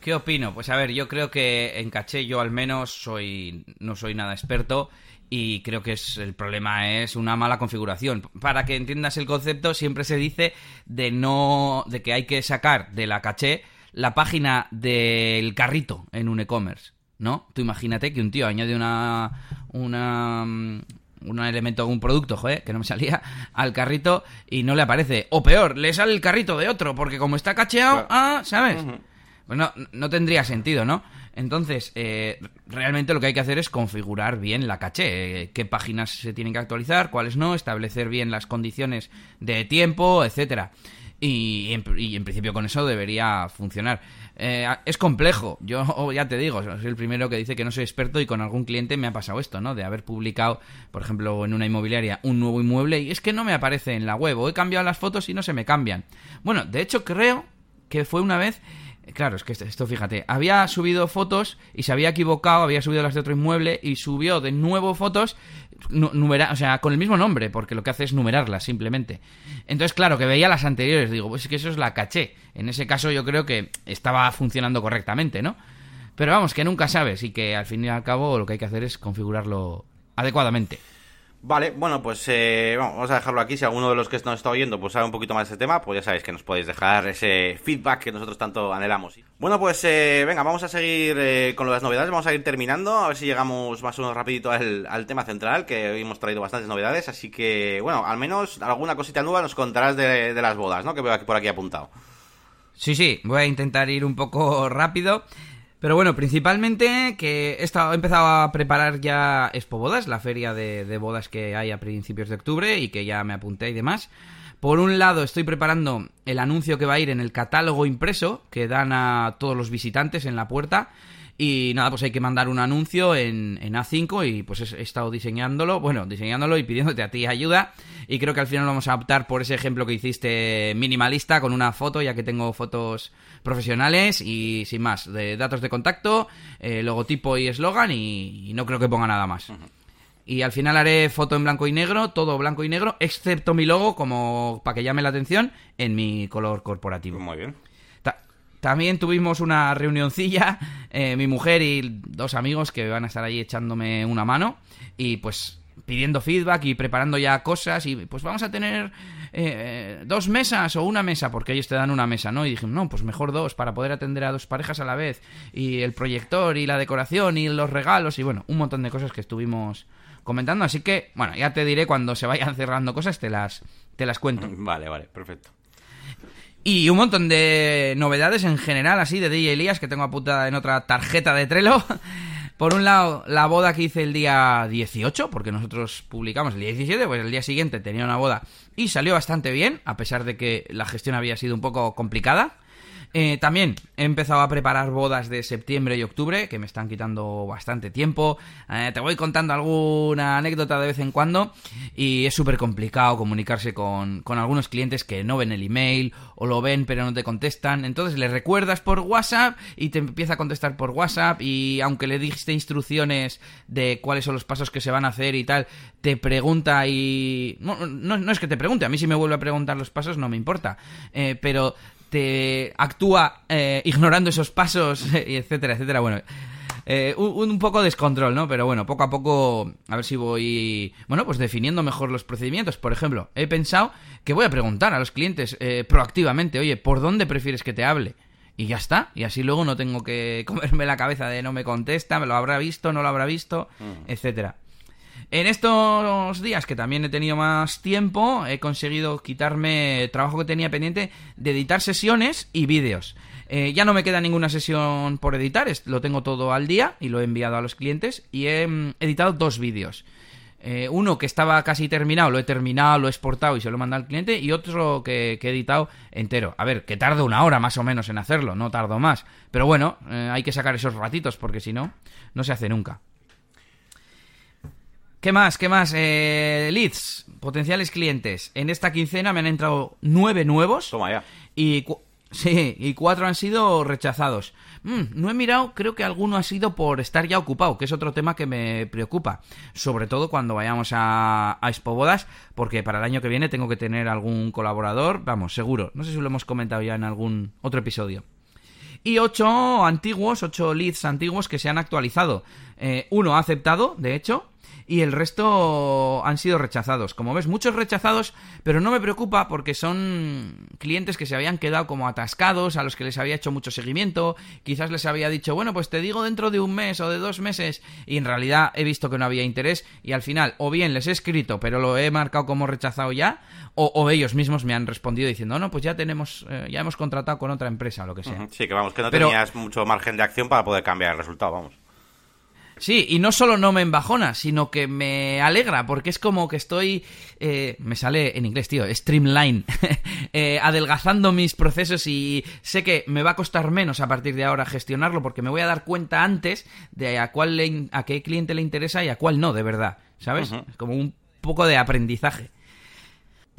¿Qué opino? Pues a ver, yo creo que en caché yo al menos soy no soy nada experto y creo que es el problema es una mala configuración. Para que entiendas el concepto, siempre se dice de no de que hay que sacar de la caché la página del carrito en un e-commerce, ¿no? Tú imagínate que un tío añade una una mm, un elemento, un producto, joder, que no me salía, al carrito y no le aparece. O peor, le sale el carrito de otro, porque como está cacheado, Claro. ah, ¿sabes? Ujú. Pues no, no tendría sentido, ¿no? Entonces, eh, realmente lo que hay que hacer es configurar bien la caché. eh, qué páginas se tienen que actualizar, cuáles no, establecer bien las condiciones de tiempo, etcétera. Y en, y en principio con eso debería funcionar. Eh, es complejo. Yo *laughs* ya te digo, soy el primero que dice que no soy experto y con algún cliente me ha pasado esto, ¿no? De haber publicado, por ejemplo, en una inmobiliaria un nuevo inmueble y es que no me aparece en la web. O he cambiado las fotos y no se me cambian. Bueno, de hecho creo que fue una vez Claro, es que esto- fíjate, había subido fotos y se había equivocado, había subido las de otro inmueble y subió de nuevo fotos, o sea, con el mismo nombre, porque lo que hace es numerarlas simplemente. Entonces, claro, que veía las anteriores, digo, pues es que eso es la caché. En ese caso yo creo que estaba funcionando correctamente, ¿no? Pero vamos, que nunca sabes y que al fin y al cabo lo que hay que hacer es configurarlo adecuadamente. Vale, bueno, pues eh, vamos a dejarlo aquí. Si alguno de los que nos está oyendo pues sabe un poquito más de ese tema, pues ya sabéis que nos podéis dejar ese feedback que nosotros tanto anhelamos. Bueno, pues eh, venga, vamos a seguir eh, con las novedades, vamos a ir terminando, a ver si llegamos más o menos rapidito al, al tema central, que hoy hemos traído bastantes novedades, así que, bueno, al menos alguna cosita nueva nos contarás de, de las bodas, ¿no? Que veo aquí por aquí apuntado. Sí, sí, voy a intentar ir un poco rápido. Pero bueno, principalmente que he, estado, empezado a preparar ya Expo Bodas, la feria de, de bodas que hay a principios de octubre y que ya me apunté y demás. Por un lado, estoy preparando el anuncio que va a ir en el catálogo impreso que dan a todos los visitantes en la puerta. Y nada, pues hay que mandar un anuncio en, en A5 y pues he he estado diseñándolo, bueno, diseñándolo y pidiéndote a ti ayuda. Y creo que al final vamos a optar por ese ejemplo que hiciste minimalista con una foto, ya que tengo fotos profesionales y sin más, de datos de contacto, eh, logotipo y eslogan y, y no creo que ponga nada más. Y al final haré foto en blanco y negro, todo blanco y negro, excepto mi logo, como para que llame la atención, en mi color corporativo. Muy bien. También tuvimos una reunioncilla, eh, mi mujer y dos amigos que van a estar ahí echándome una mano. Y pues pidiendo feedback y preparando ya cosas y pues vamos a tener eh, dos mesas o una mesa, porque ellos te dan una mesa, ¿no? Y dije, no, pues mejor dos para poder atender a dos parejas a la vez y el proyector y la decoración y los regalos y bueno, un montón de cosas que estuvimos comentando, así que bueno, ya te diré cuando se vayan cerrando cosas, te las, te las cuento. Vale, vale, perfecto. Y un montón de novedades en general, así, de DJ Elías, que tengo apuntada en otra tarjeta de Trello. *laughs* Por un lado, la boda que hice el día 18, porque nosotros publicamos el día 17, pues el día siguiente tenía una boda y salió bastante bien, a pesar de que la gestión había sido un poco complicada. Eh, también he empezado a preparar bodas de septiembre y octubre, que me están quitando bastante tiempo. Eh, te voy contando alguna anécdota de vez en cuando y es súper complicado comunicarse con, con, algunos clientes que no ven el email o lo ven pero no te contestan. Entonces le recuerdas por WhatsApp y te empieza a contestar por WhatsApp y aunque le diste instrucciones de cuáles son los pasos que se van a hacer y tal, te pregunta y... No, no, es que te pregunte, a mí si me vuelve a preguntar los pasos no me importa, eh, pero te actúa eh, ignorando esos pasos, *laughs* etcétera, etcétera. Bueno, eh, un, poco descontrol, ¿no? Pero bueno, poco a poco, a ver si voy, bueno, pues definiendo mejor los procedimientos. Por ejemplo, he pensado que voy a preguntar a los clientes eh, proactivamente, oye, ¿por dónde prefieres que te hable? Y ya está, y así luego no tengo que *laughs* comerme la cabeza de no me contesta, me lo habrá visto, no lo habrá visto, mm. etcétera. En estos días que también he tenido más tiempo, he conseguido quitarme trabajo que tenía pendiente de editar sesiones y vídeos. Eh, ya no me queda ninguna sesión por editar, lo tengo todo al día y lo he enviado a los clientes y he mm, editado dos vídeos. Eh, uno que estaba casi terminado, lo he terminado, lo he exportado y se lo he mandado al cliente. Y otro que, he editado entero. A ver, que tardo una hora más o menos en hacerlo, no tardo más. Pero bueno, eh, hay que sacar esos ratitos porque si no, no se hace nunca. ¿Qué más? ¿Qué más? Eh, leads, potenciales clientes. En esta quincena me han entrado nueve nuevos. Toma ya. Y sí, y cuatro han sido rechazados. Mm, no he mirado, creo que alguno ha sido por estar ya ocupado, que es otro tema que me preocupa. Sobre todo cuando vayamos a, a Expo Bodas, porque para el año que viene tengo que tener algún colaborador, vamos, seguro. No sé si lo hemos comentado ya en algún otro episodio y ocho antiguos, ocho leads antiguos que se han actualizado. Eh, uno ha aceptado, de hecho, y el resto han sido rechazados. Como ves, muchos rechazados, pero no me preocupa porque son clientes que se habían quedado como atascados, a los que les había hecho mucho seguimiento, quizás les había dicho, bueno, pues te digo dentro de un mes o de dos meses, y en realidad he visto que no había interés, y al final, o bien les he escrito, pero lo he marcado como rechazado ya, o, ellos mismos me han respondido diciendo, no, pues ya tenemos, eh, ya hemos contratado con otra empresa o lo que sea. Sí, que vamos, que no tenías mucho margen de acción para poder cambiar el resultado, vamos. Sí, y no solo no me embajona, sino que me alegra, porque es como que estoy, eh, me sale en inglés, tío, streamline, *laughs* eh, adelgazando mis procesos y sé que me va a costar menos a partir de ahora gestionarlo, porque me voy a dar cuenta antes de a cuál a qué cliente le interesa y a cuál no, de verdad, ¿sabes? Como un poco de aprendizaje.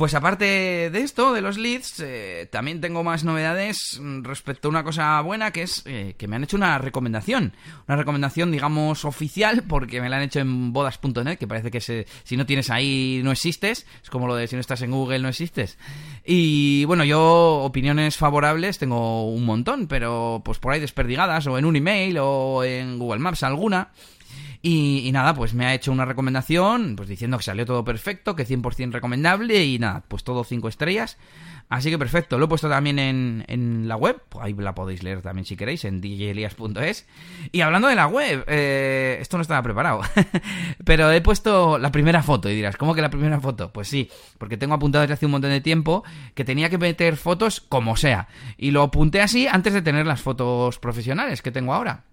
Pues aparte de esto, de los leads, eh, también tengo más novedades respecto a una cosa buena que es eh, que me han hecho una recomendación. Una recomendación, digamos, oficial, porque me la han hecho en bodas.net, que parece que si no tienes ahí no existes. Es como lo de si no estás en Google no existes. Y bueno, yo opiniones favorables tengo un montón, pero pues por ahí desperdigadas, o en un email, o en Google Maps alguna. Y, nada, pues me ha hecho una recomendación, pues diciendo que salió todo perfecto, que 100% recomendable y nada, pues todo 5 estrellas. Así que perfecto, lo he puesto también en, en la web, pues ahí la podéis leer también si queréis, en djelias.es. Y hablando de la web, eh, esto no estaba preparado, *laughs* pero he puesto la primera foto y dirás, ¿cómo que la primera foto? Pues sí, porque tengo apuntado desde hace un montón de tiempo que tenía que meter fotos como sea. Y lo apunté así antes de tener las fotos profesionales que tengo ahora.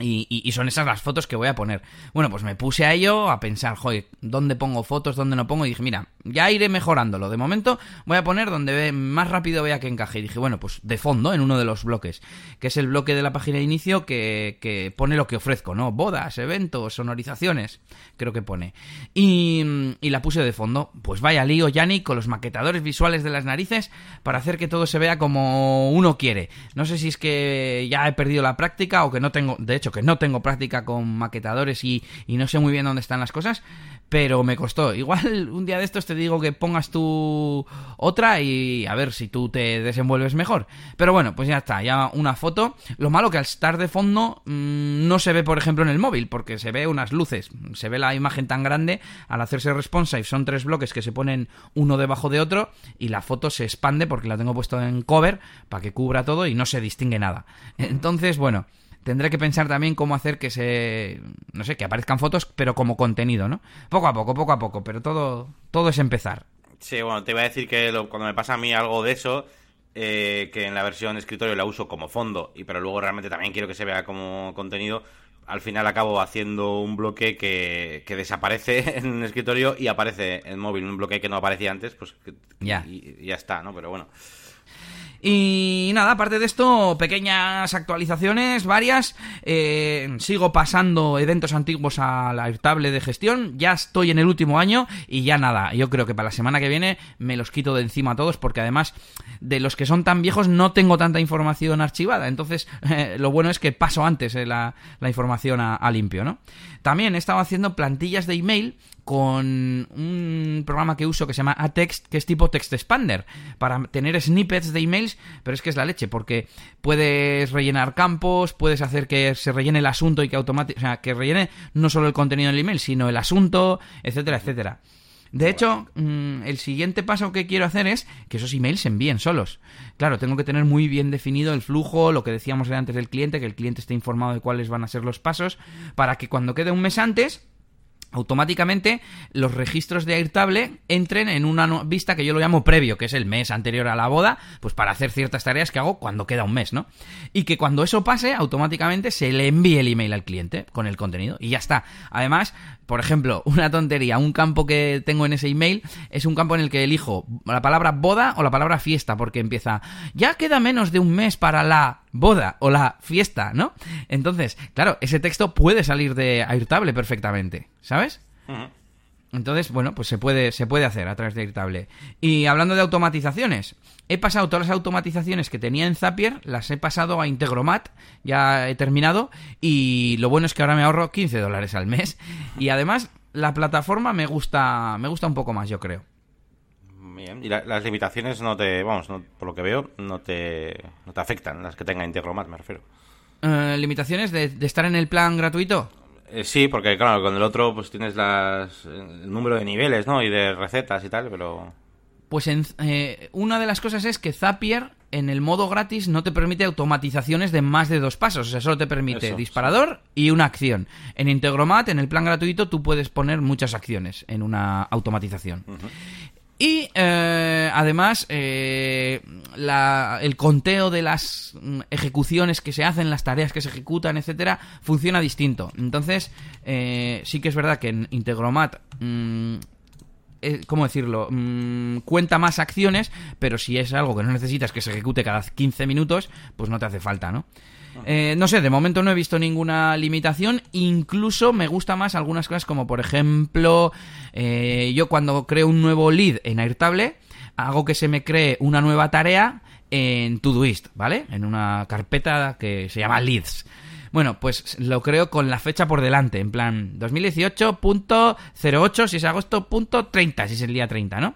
Y, son esas las fotos que voy a poner. Bueno, pues me puse a ello, a pensar, joder, ¿dónde pongo fotos, dónde no pongo? Y dije, mira, ya iré mejorándolo. De momento voy a poner donde más rápido vea que encaje. Y dije, bueno, pues de fondo, en uno de los bloques, que es el bloque de la página de inicio que, que pone lo que ofrezco, ¿no? Bodas, eventos, sonorizaciones, creo que pone. Y, y la puse de fondo. Pues vaya lío, Yannick, con los maquetadores visuales de las narices para hacer que todo se vea como uno quiere. No sé si es que ya he perdido la práctica o que no tengo, de hecho, que no tengo práctica con maquetadores y, y no sé muy bien dónde están las cosas, pero me costó. *laughs* Igual un día de estos te digo que pongas tú otra y a ver si tú te desenvuelves mejor. Pero bueno, pues ya está, ya una foto. Lo malo que al estar de fondo mmm, no se ve, por ejemplo, en el móvil, porque se ve unas luces, se ve la imagen tan grande, al hacerse responsive son tres bloques que se ponen uno debajo de otro y la foto se expande porque la tengo puesto en cover para que cubra todo y no se distingue nada. *laughs* Entonces, bueno, tendré que pensar también cómo hacer que se no sé que aparezcan fotos pero como contenido no poco a poco poco a poco pero todo todo es empezar. Sí bueno te iba a decir que lo, cuando me pasa a mí algo de eso eh, que en la versión escritorio la uso como fondo y pero luego realmente también quiero que se vea como contenido al final acabo haciendo un bloque que, que desaparece *laughs* en el escritorio y aparece en móvil un bloque que no aparecía antes pues que, ya. y, y ya está no pero bueno y nada, aparte de esto, pequeñas actualizaciones, varias. Eh, sigo pasando eventos antiguos a la Airtable de gestión. Ya estoy en el último año y ya nada. Yo creo que para la semana que viene me los quito de encima a todos porque además de los que son tan viejos no tengo tanta información archivada. Entonces, *laughs* eh, lo bueno es que paso antes eh, la, la, información a, a limpio, ¿no? También he estado haciendo plantillas de email con un programa que uso que se llama Atext, que es tipo Text Expander, para tener snippets de emails, pero es que es la leche, porque puedes rellenar campos, puedes hacer que se rellene el asunto y que automáticamente, o sea, que rellene no solo el contenido del email, sino el asunto, etcétera, etcétera. De hecho, mmm, el siguiente paso que quiero hacer es que esos emails se envíen solos. Claro, tengo que tener muy bien definido el flujo, lo que decíamos antes del cliente, que el cliente esté informado de cuáles van a ser los pasos, para que cuando quede un mes antes automáticamente los registros de Airtable entren en una vista que yo lo llamo previo, que es el mes anterior a la boda, pues para hacer ciertas tareas que hago cuando queda un mes, ¿no? Y que cuando eso pase, automáticamente se le envíe el email al cliente con el contenido y ya está. Además, por ejemplo, *laughs* una tontería, un campo que tengo en ese email es un campo en el que elijo la palabra boda o la palabra fiesta, porque empieza, ya queda menos de un mes para la boda o la fiesta, ¿no? Entonces, claro, ese texto puede salir de Airtable perfectamente, ¿sabes? Entonces, bueno, pues se puede, se puede hacer a través de Airtable. Y hablando de automatizaciones, he pasado todas las automatizaciones que tenía en Zapier, las he pasado a Integromat, ya he terminado, y lo bueno es que ahora me ahorro 15 dólares al mes. Y además, la plataforma me gusta, me gusta un poco más, yo creo. Bien. Y la, las limitaciones no te, vamos, no, por lo que veo, no te, no te afectan, las que tenga Integromat, me refiero. Uh, ¿Limitaciones de, de estar en el plan gratuito? Eh, sí, porque claro, con el otro pues tienes las, el número de niveles, ¿no? Y de recetas y tal, pero... Pues en, eh, una de las cosas es que Zapier en el modo gratis no te permite automatizaciones de más de dos pasos, o sea, solo te permite Eso, disparador sí. y una acción. En Integromat, en el plan gratuito, tú puedes poner muchas acciones en una automatización. Uh -huh. Y eh, además, eh, la, el conteo de las ejecuciones que se hacen, las tareas que se ejecutan, etcétera, funciona distinto. Entonces, eh, sí que es verdad que en Integromat. Mmm, ¿Cómo decirlo? Mm, cuenta más acciones, pero si es algo que no necesitas que se ejecute cada 15 minutos, pues no te hace falta, ¿no? Eh, no sé, de momento no he visto ninguna limitación. Incluso me gusta más algunas cosas como, por ejemplo, eh, yo cuando creo un nuevo lead en Airtable, hago que se me cree una nueva tarea en Todoist, ¿vale? En una carpeta que se llama leads. Bueno, pues lo creo con la fecha por delante, en plan 2018.08, si es agosto, punto 30, si es el día 30, ¿no?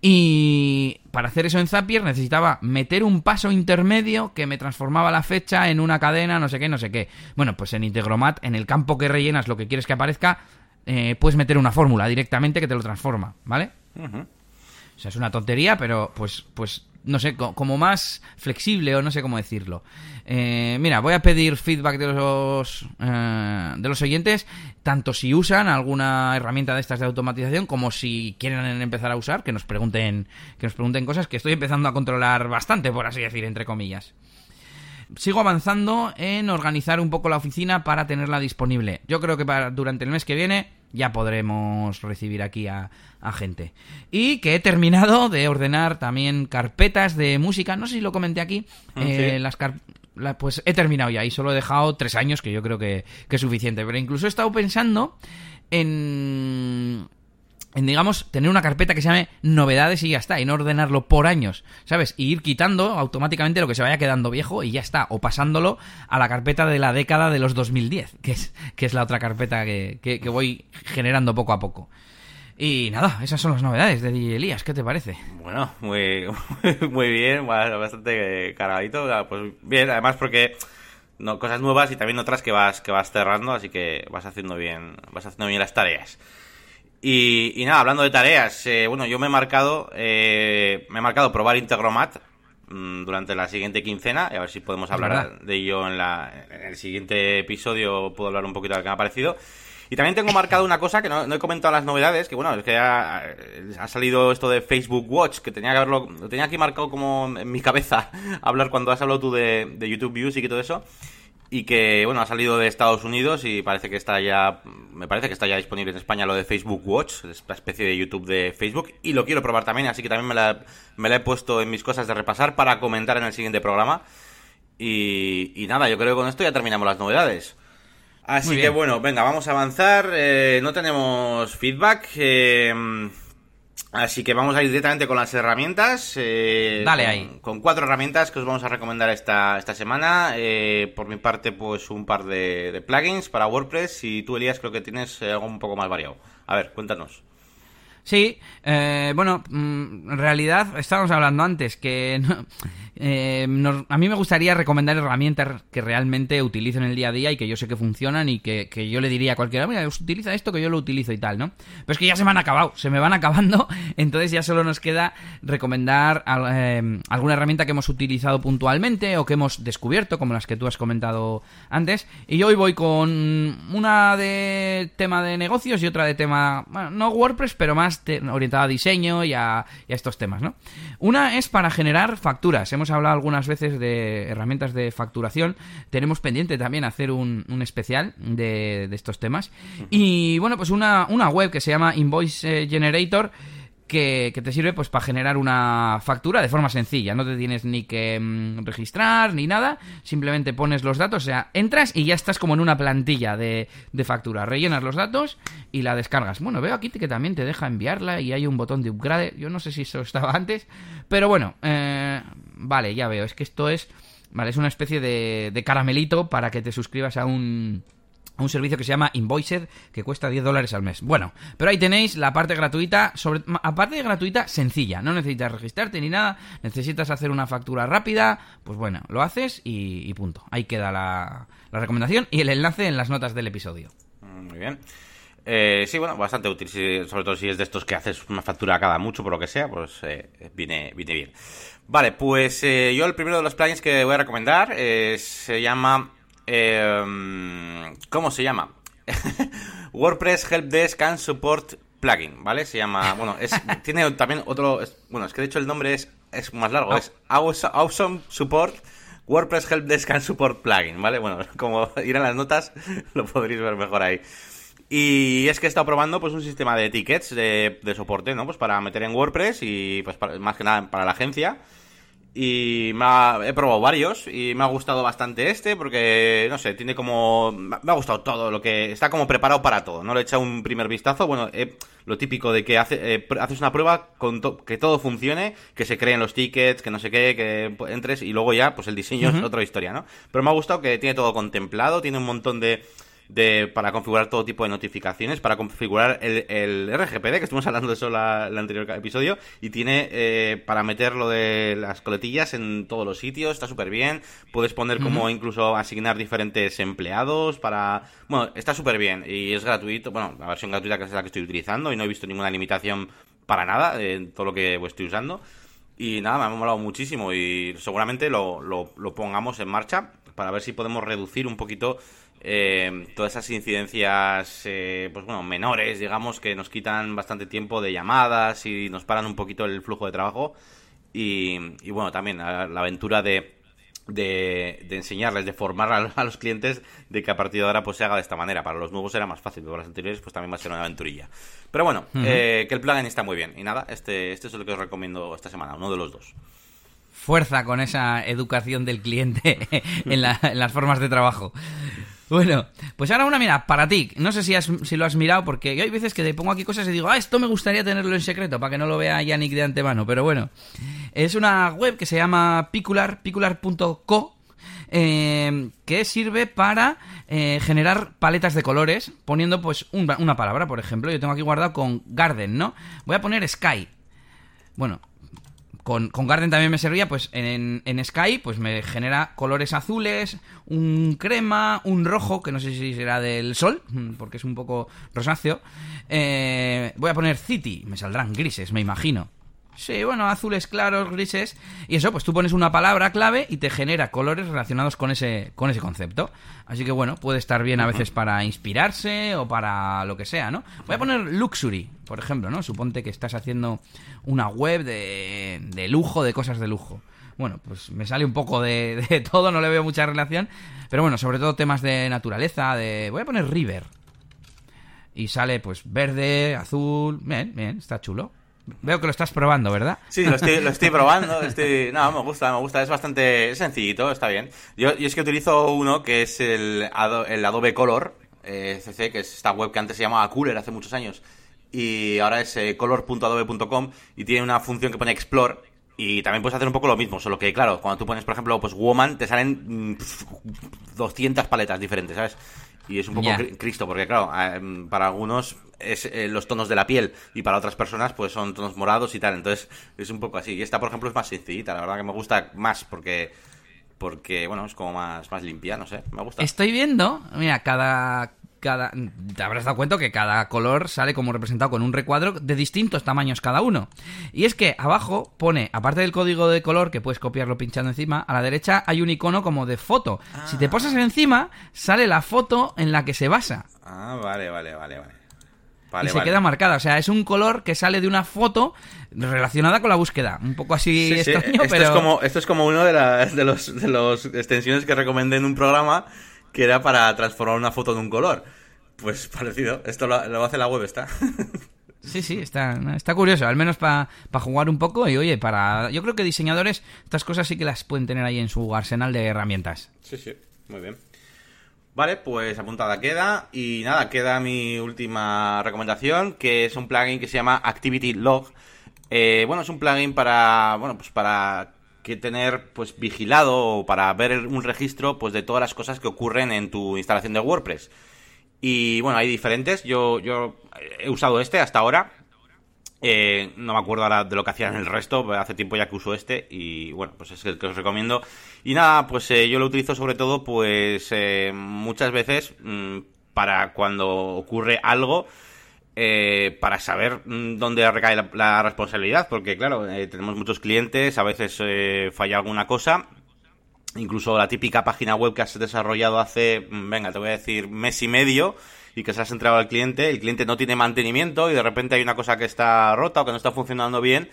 Y para hacer eso en Zapier necesitaba meter un paso intermedio que me transformaba la fecha en una cadena, no sé qué, no sé qué. Bueno, pues en Integromat, en el campo que rellenas lo que quieres que aparezca, eh, puedes meter una fórmula directamente que te lo transforma, ¿vale? Uh -huh. O sea, es una tontería, pero pues, pues no sé, como más flexible o no sé cómo decirlo. Eh, mira, voy a pedir feedback de los eh, de los oyentes, tanto si usan alguna herramienta de estas de automatización como si quieren empezar a usar, que nos pregunten, que nos pregunten cosas que estoy empezando a controlar bastante, por así decir, entre comillas. Sigo avanzando en organizar un poco la oficina para tenerla disponible. Yo creo que para, durante el mes que viene ya podremos recibir aquí a, a, gente. Y que he terminado de ordenar también carpetas de música. No sé si lo comenté aquí. Mm, eh. Las la, pues he terminado ya y solo he dejado tres años, que yo creo que, que, es suficiente. Pero incluso he estado pensando en en, digamos, tener una carpeta que se llame novedades y ya está, y no ordenarlo por años, ¿sabes? Y ir quitando automáticamente lo que se vaya quedando viejo y ya está, o pasándolo a la carpeta de la década de los 2010, que es, que es la otra carpeta que, que, voy generando poco a poco. Y nada, esas son las novedades de DJ Elías, ¿qué te parece? Bueno, muy, *laughs* muy bien, bastante cargadito, pues bien, además porque no, cosas nuevas y también otras que vas que vas cerrando, así que vas haciendo bien, vas haciendo bien las tareas. Y, nada, hablando de tareas, eh, bueno, yo me he marcado, eh, me he marcado probar Integromat mm, durante la siguiente quincena, y a ver si podemos hablar de ello en, la, en el siguiente episodio, puedo hablar un poquito de lo que me ha parecido. Y también tengo marcado una cosa que no, he comentado las novedades, que bueno, es que ha, ha, salido esto de Facebook Watch, que tenía que haberlo, lo tenía aquí marcado como en mi cabeza *laughs* hablar cuando has hablado tú de, de YouTube Music y todo eso y que bueno ha salido de Estados Unidos y parece que está ya me parece que está ya disponible en España lo de Facebook Watch esta especie de YouTube de Facebook y lo quiero probar también así que también me la, me la he puesto en mis cosas de repasar para comentar en el siguiente programa. Y, y nada yo creo que con esto ya terminamos las novedades. Así que bueno venga vamos a avanzar. Eh, no tenemos feedback eh, Así que vamos a ir directamente con las herramientas. Eh, Dale con, ahí. Con cuatro herramientas que os vamos a recomendar esta, esta semana. Eh, por mi parte, pues un par de, plugins para WordPress. Y tú, Elías, creo que tienes algo un poco más variado. A ver, cuéntanos. Sí, eh, bueno, mm, en realidad estábamos hablando antes que *laughs* eh, a mí me gustaría recomendar herramientas que realmente utilizo en el día a día y que yo sé que funcionan y que, yo le diría a cualquiera, mira, utiliza esto que yo lo utilizo y tal, ¿no? Pero es que ya se me han acabado, se me van *laughs* acabando, entonces ya solo nos queda recomendar eh, alguna herramienta que hemos utilizado puntualmente o que hemos descubierto, como las que tú has comentado antes. Y hoy voy con una de tema de negocios y otra de tema, bueno, no WordPress, pero más orientada a diseño y a, estos temas, ¿no? Una es para generar facturas. Hemos hablado algunas veces de herramientas de facturación. Tenemos pendiente también hacer un, especial de, estos temas. Y bueno, pues una, una web que se llama Invoice eh, Generator que, te sirve pues para generar una factura de forma sencilla. No te tienes ni que mm, registrar ni nada. Simplemente pones los datos, o sea, entras y ya estás como en una plantilla de, de factura. Rellenas los datos y la descargas. Bueno, veo aquí que también te deja enviarla y hay un botón de upgrade. Yo no sé si eso estaba antes. Pero bueno, eh, vale, ya veo. Es que esto es... Vale, es una especie de, de caramelito para que te suscribas a un un servicio que se llama Invoiced, que cuesta 10 dólares al mes. Bueno, pero ahí tenéis la parte gratuita, sobre, aparte de gratuita, sencilla. No necesitas registrarte ni nada, necesitas hacer una factura rápida, pues bueno, lo haces y, punto. Ahí queda la, recomendación y el enlace en las notas del episodio. Muy bien. Eh, sí, bueno, bastante útil, sobre todo si es de estos que haces una factura cada mucho, por lo que sea, pues eh, viene, viene bien. Vale, pues eh, yo el primero de los plugins que voy a recomendar se llama eh, ¿Cómo se llama? *laughs* WordPress Helpdesk and Support Plugin, ¿vale? Se llama, bueno, es, *laughs* tiene también otro, bueno, es que de hecho el nombre es, es más largo, es Awesome Support WordPress Helpdesk and Support Plugin, ¿vale? Bueno, *laughs* como irán las notas, lo podréis ver mejor ahí. Y es que he estado probando pues un sistema de tickets de, de soporte, ¿no? Pues para meter en WordPress y pues más que nada para la agencia. Y me he probado varios y me ha gustado bastante este porque, no sé, tiene como... Me ha gustado todo, lo que está como preparado para todo. No le he echado un primer vistazo. Bueno, lo típico de que hace, eh, haces una prueba con que todo funcione, que se creen los tickets, que no sé qué, que entres y luego ya, pues el diseño es otra historia, ¿no? Pero me ha gustado que tiene todo contemplado, tiene un montón de de, para configurar todo tipo de notificaciones, para configurar el, el RGPD, que estuvimos hablando de eso en el anterior episodio, y tiene eh, para meter lo de las coletillas en todos los sitios, está súper bien, puedes poner como incluso asignar diferentes empleados para... Bueno, está súper bien y es gratuito, bueno, la versión gratuita que es la que estoy utilizando y no he visto ninguna limitación para nada en todo lo que estoy usando. Y nada, me ha molado muchísimo y seguramente lo, lo, lo pongamos en marcha para ver si podemos reducir un poquito eh, todas esas incidencias, eh, pues bueno, menores, digamos, que nos quitan bastante tiempo de llamadas y nos paran un poquito el flujo de trabajo. Y, bueno, también la, aventura de, de, enseñarles, de formar a, los clientes de que a partir de ahora pues se haga de esta manera. Para los nuevos era más fácil, pero para los anteriores pues también va a ser una aventurilla. Pero bueno, eh, que el plugin está muy bien. Y nada, este, este es lo que os recomiendo esta semana, uno de los dos fuerza con esa educación del cliente *laughs* en, las formas de trabajo. Bueno, pues ahora una mira, para ti. No sé si, has- si lo has mirado, porque yo hay veces que te pongo aquí cosas y digo, ah, esto me gustaría tenerlo en secreto, para que no lo vea Yannick de antemano. Pero bueno, es una web que se llama Picular, picular.co, eh, que sirve para eh, generar paletas de colores, poniendo pues un- una palabra, por ejemplo. Yo tengo aquí guardado con Garden, ¿no? Voy a poner Sky. Bueno, con, con Garden también me servía, pues en, en Sky, pues me genera colores azules, un crema, un rojo, que no sé si será del sol, *laughs* porque es un poco rosáceo. Eh, voy a poner City, me saldrán grises, me imagino. Sí, bueno, azules claros, grises. Y eso, pues tú pones una palabra clave y te genera colores relacionados con ese, con ese concepto. Así que bueno, puede estar bien a veces para inspirarse o para lo que sea, ¿no? Voy a poner luxury, por ejemplo, ¿no? Suponte que estás haciendo una web de, de lujo, de cosas de lujo. Bueno, pues me sale un poco de, *laughs* de todo, no le veo mucha relación. Pero bueno, sobre todo temas de naturaleza, de... Voy a poner river. Y sale pues verde, azul... Bien, bien, está chulo. Veo que lo estás probando, ¿verdad? Sí, lo estoy, lo estoy probando. Estoy... No, me gusta, me gusta. Es bastante sencillito, está bien. Yo, yo es que utilizo uno que es el, Ado- el Adobe Color eh, CC, que es esta web que antes se llamaba Cooler hace muchos años. Y ahora es eh, color.adobe.com y tiene una función que pone Explore. Y también puedes hacer un poco lo mismo, solo que, claro, cuando tú pones, por ejemplo, pues Woman, te salen mm, pf, 200 paletas diferentes, ¿sabes? Y es un poco Cristo, porque claro, eh, para algunos es eh, los tonos de la piel y para otras personas pues son tonos morados y tal. Entonces es un poco así. Y esta, por ejemplo, es más sencillita. La verdad que me gusta más porque, porque bueno, es como más, más limpia, no sé. Me gusta. Estoy viendo, mira, cada, cada, te habrás dado cuenta que cada color sale como representado con un recuadro de distintos tamaños cada uno. Y es que abajo pone, aparte del código de color que puedes copiarlo pinchando encima, a la derecha hay un icono como de foto. Si te posas encima, sale la foto en la que se basa. Ah, vale, vale, vale, vale. Vale, y se vale. queda marcada, o sea, es un color que sale de una foto relacionada con la búsqueda. Un poco así Sí, sí, extraño, Esto, pero... es como, esto es como uno de, las de, los, de los extensiones que recomendé en un programa que era para transformar una foto en un color. Pues *laughs* parecido. Esto lo, lo hace la web, está. *laughs* Sí, sí, está, está curioso, al menos para jugar un poco y oye, para... Yo creo que diseñadores estas cosas sí que las pueden tener ahí en su arsenal de herramientas. Sí, sí, muy bien. Vale, pues apuntada queda. Y nada, queda mi última recomendación, que es un plugin que se llama Activity Log. Eh, bueno, es un plugin para, bueno, pues para que tener pues vigilado para ver un registro pues de todas las cosas que ocurren en tu instalación de WordPress. Y bueno, hay diferentes. Yo, yo he usado este hasta ahora. Eh, no me acuerdo ahora de lo que hacían el resto, hace tiempo ya que uso este y bueno, pues es el que os recomiendo. Y nada, pues eh, yo lo utilizo sobre todo pues eh, muchas veces mm, para cuando ocurre algo, eh, para saber mm, dónde recae la, responsabilidad, porque claro, eh, tenemos muchos clientes, a veces eh, falla alguna cosa. Incluso la típica página web que has desarrollado hace, mm, venga, te voy a decir, mes y medio, y que se has entregado al cliente, el cliente no tiene mantenimiento y de repente hay una cosa que está rota o que no está funcionando bien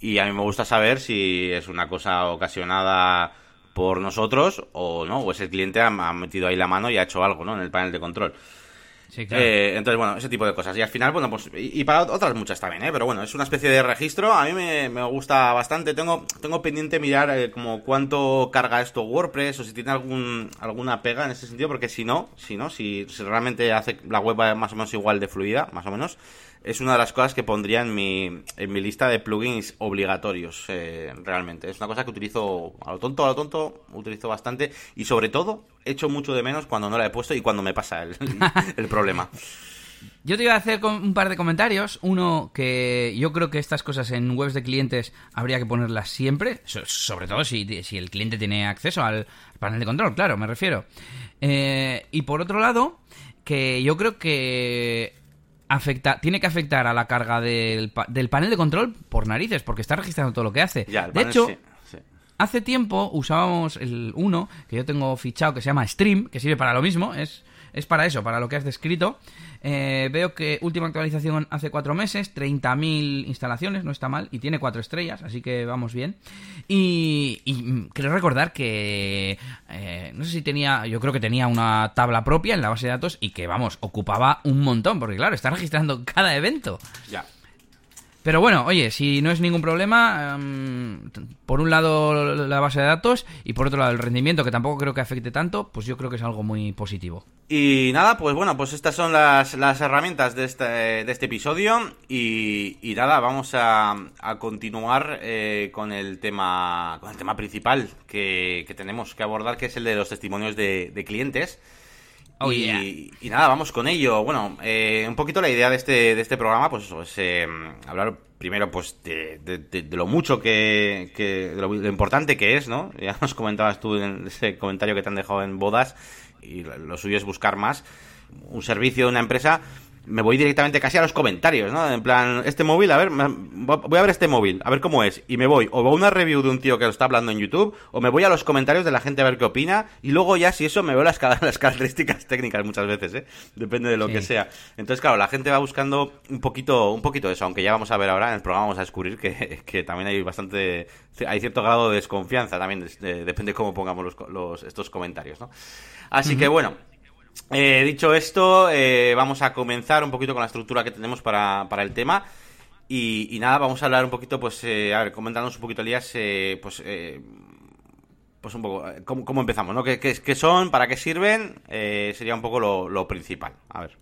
y a mí me gusta saber si es una cosa ocasionada por nosotros o no, o ese cliente ha, ha metido ahí la mano y ha hecho algo, ¿no? En el panel de control. Sí, claro. Eh, entonces, bueno, ese tipo de cosas. Y al final, bueno, pues, y, para otras muchas también, ¿eh? Pero bueno, es una especie de registro. A mí me, me gusta bastante. Tengo, tengo pendiente mirar eh, como cuánto carga esto WordPress o si tiene algún, alguna pega en ese sentido, porque si no, si no, si, si realmente hace la web más o menos igual de fluida, más o menos, es una de las cosas que pondría en mi, en mi lista de plugins obligatorios, eh, realmente. Es una cosa que utilizo a lo tonto, a lo tonto, utilizo bastante y sobre todo echo mucho de menos cuando no la he puesto y cuando me pasa el, *laughs* el problema. Yo te iba a hacer un par de comentarios. Uno, que yo creo que estas cosas en webs de clientes habría que ponerlas siempre, so- sobre todo si, si el cliente tiene acceso al panel de control, claro, me refiero. Eh, y por otro lado, que yo creo que afecta, tiene que afectar a la carga del, pa- del panel de control por narices, porque está registrando todo lo que hace. Ya, de panel hecho, sí, sí. Hace tiempo usábamos el 1, que yo tengo fichado, que se llama Stream, que sirve para lo mismo, es, es para eso, para lo que has descrito. Eh, veo que última actualización hace cuatro meses, 30.000 instalaciones, no está mal, y tiene cuatro estrellas, así que vamos bien. Y, y, mm, creo recordar que, eh, no sé si tenía, yo creo que tenía una tabla propia en la base de datos y que, vamos, ocupaba un montón, porque claro, está registrando cada evento. Ya. Pero bueno, oye, si no es ningún problema, em, por un lado la base de datos y por otro lado el rendimiento, que tampoco creo que afecte tanto, pues yo creo que es algo muy positivo. Y nada, pues bueno, pues estas son las, las herramientas de este, de este episodio y, y nada, vamos a, a continuar eh, con el tema con el tema principal que, que tenemos que abordar, que es el de los testimonios de, de clientes. Oh, y, yeah. y nada, vamos con ello. Bueno, eh, un poquito la idea de este, de este programa, pues eso, es eh, hablar primero pues de, de- de- de lo mucho que, que- de lo, lo importante que es, ¿no? *laughs* Ya nos comentabas tú en ese comentario que te han dejado en bodas y lo lo suyo es buscar más un servicio de una empresa. Me voy directamente casi a los comentarios, ¿no? En plan, este móvil, a ver, me- voy a ver este móvil, a ver cómo es. Y me voy, o veo una review de un tío que lo está hablando en YouTube, o me voy a los comentarios de la gente a ver qué opina, y luego ya, si eso, me veo las, ca- *laughs* las características técnicas muchas veces, ¿eh? Depende de lo Sí. que sea. Entonces, claro, la gente va buscando un poquito, un poquito eso, aunque ya vamos a ver ahora en el programa, vamos a descubrir que, *laughs* que también hay bastante, hay cierto grado de desconfianza también, de- depende de cómo pongamos los- estos comentarios, ¿no? Así que bueno, eh, dicho esto, eh, vamos a comenzar un poquito con la estructura que tenemos para, para el tema. Y, nada, vamos a hablar un poquito, pues, eh, a ver, comentándonos un poquito, Elías, eh, pues, pues un poco, ¿cómo, empezamos? ¿no? ¿Qué, qué- qué son? ¿Para qué sirven? Sería un poco lo, lo principal. A ver.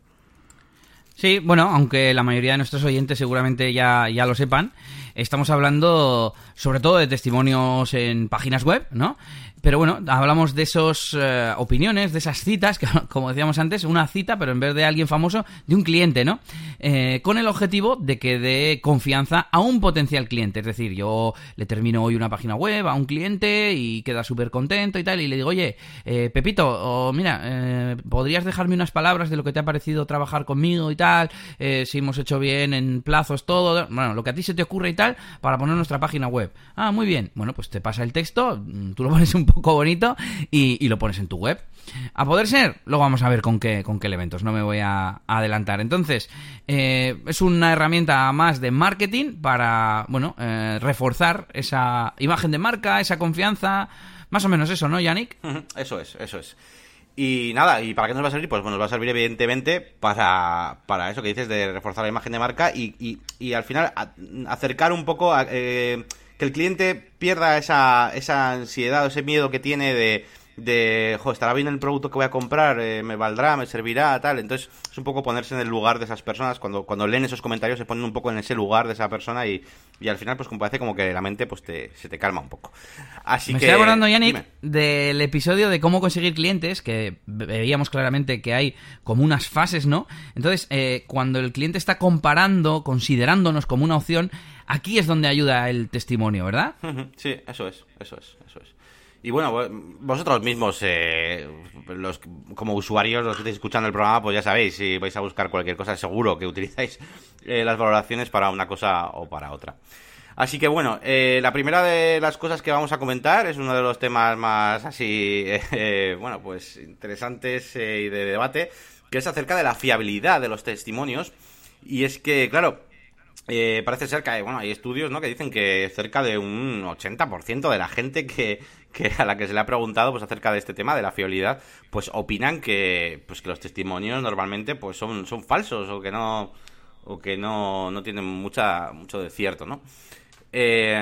Sí, bueno, aunque la mayoría de nuestros oyentes seguramente ya, ya lo sepan, estamos hablando sobre todo de testimonios en páginas web, ¿no? Pero bueno, hablamos de esas opiniones, de esas citas, que *laughs* como decíamos antes, una cita, pero en vez de alguien famoso, de un cliente, ¿no? Eh, con el objetivo de que dé confianza a un potencial cliente. Es decir, yo le termino hoy una página web a un cliente y queda súper contento y tal, y le digo, oye, eh, Pepito, o mira, eh, ¿podrías dejarme unas palabras de lo que te ha parecido trabajar conmigo y tal? Eh, si hemos hecho bien en plazos, todo, bueno, lo que a ti se te ocurre y tal, para poner nuestra página web. Ah, muy bien. Bueno, pues te pasa el texto, mm, tú lo pones un poco bonito y, lo pones en tu web. A poder ser, luego vamos a ver con qué, con qué elementos, no me voy a, adelantar. Entonces, eh, es una herramienta más de marketing para, bueno, eh, reforzar esa imagen de marca, esa confianza, más o menos eso, ¿no, Yannick? Eso es, eso es. Y nada, ¿y para qué nos va a servir? Pues bueno, nos va a servir evidentemente para, para eso que dices de reforzar la imagen de marca y, y, y al final acercar un poco a eh, que el cliente pierda esa, esa ansiedad o ese miedo que tiene de, de, jo, estará bien el producto que voy a comprar, Eh, me valdrá, me servirá, tal. Entonces es un poco ponerse en el lugar de esas personas. Cuando, cuando leen esos comentarios se ponen un poco en ese lugar de esa persona y, y al final pues como parece como que la mente pues te, se te calma un poco. Así Me que... estoy acordando, Yannick, dime. del episodio de cómo conseguir clientes, que veíamos claramente que hay como unas fases, ¿no? Entonces, eh, cuando el cliente está comparando, considerándonos como una opción, aquí es donde ayuda el testimonio, ¿verdad? Sí, eso es, eso es, eso es. Y bueno, vo- vosotros mismos, eh, los como usuarios, los que estáis escuchando el programa, pues ya sabéis, si vais a buscar cualquier cosa, seguro que utilizáis eh, las valoraciones para una cosa o para otra. Así que bueno, eh, la primera de las cosas que vamos a comentar es uno de los temas más así, *laughs* eh, bueno, pues interesantes eh, y de debate, que es acerca de la fiabilidad de los testimonios. Y es que, claro, eh, parece ser que hay, bueno, hay estudios ¿no? que dicen que cerca de un 80% de la gente que, que a la que se le ha preguntado pues acerca de este tema de la fiabilidad, pues opinan que pues que los testimonios normalmente pues son, son falsos o que no o que no, no tienen mucha mucho de cierto, ¿no? Eh,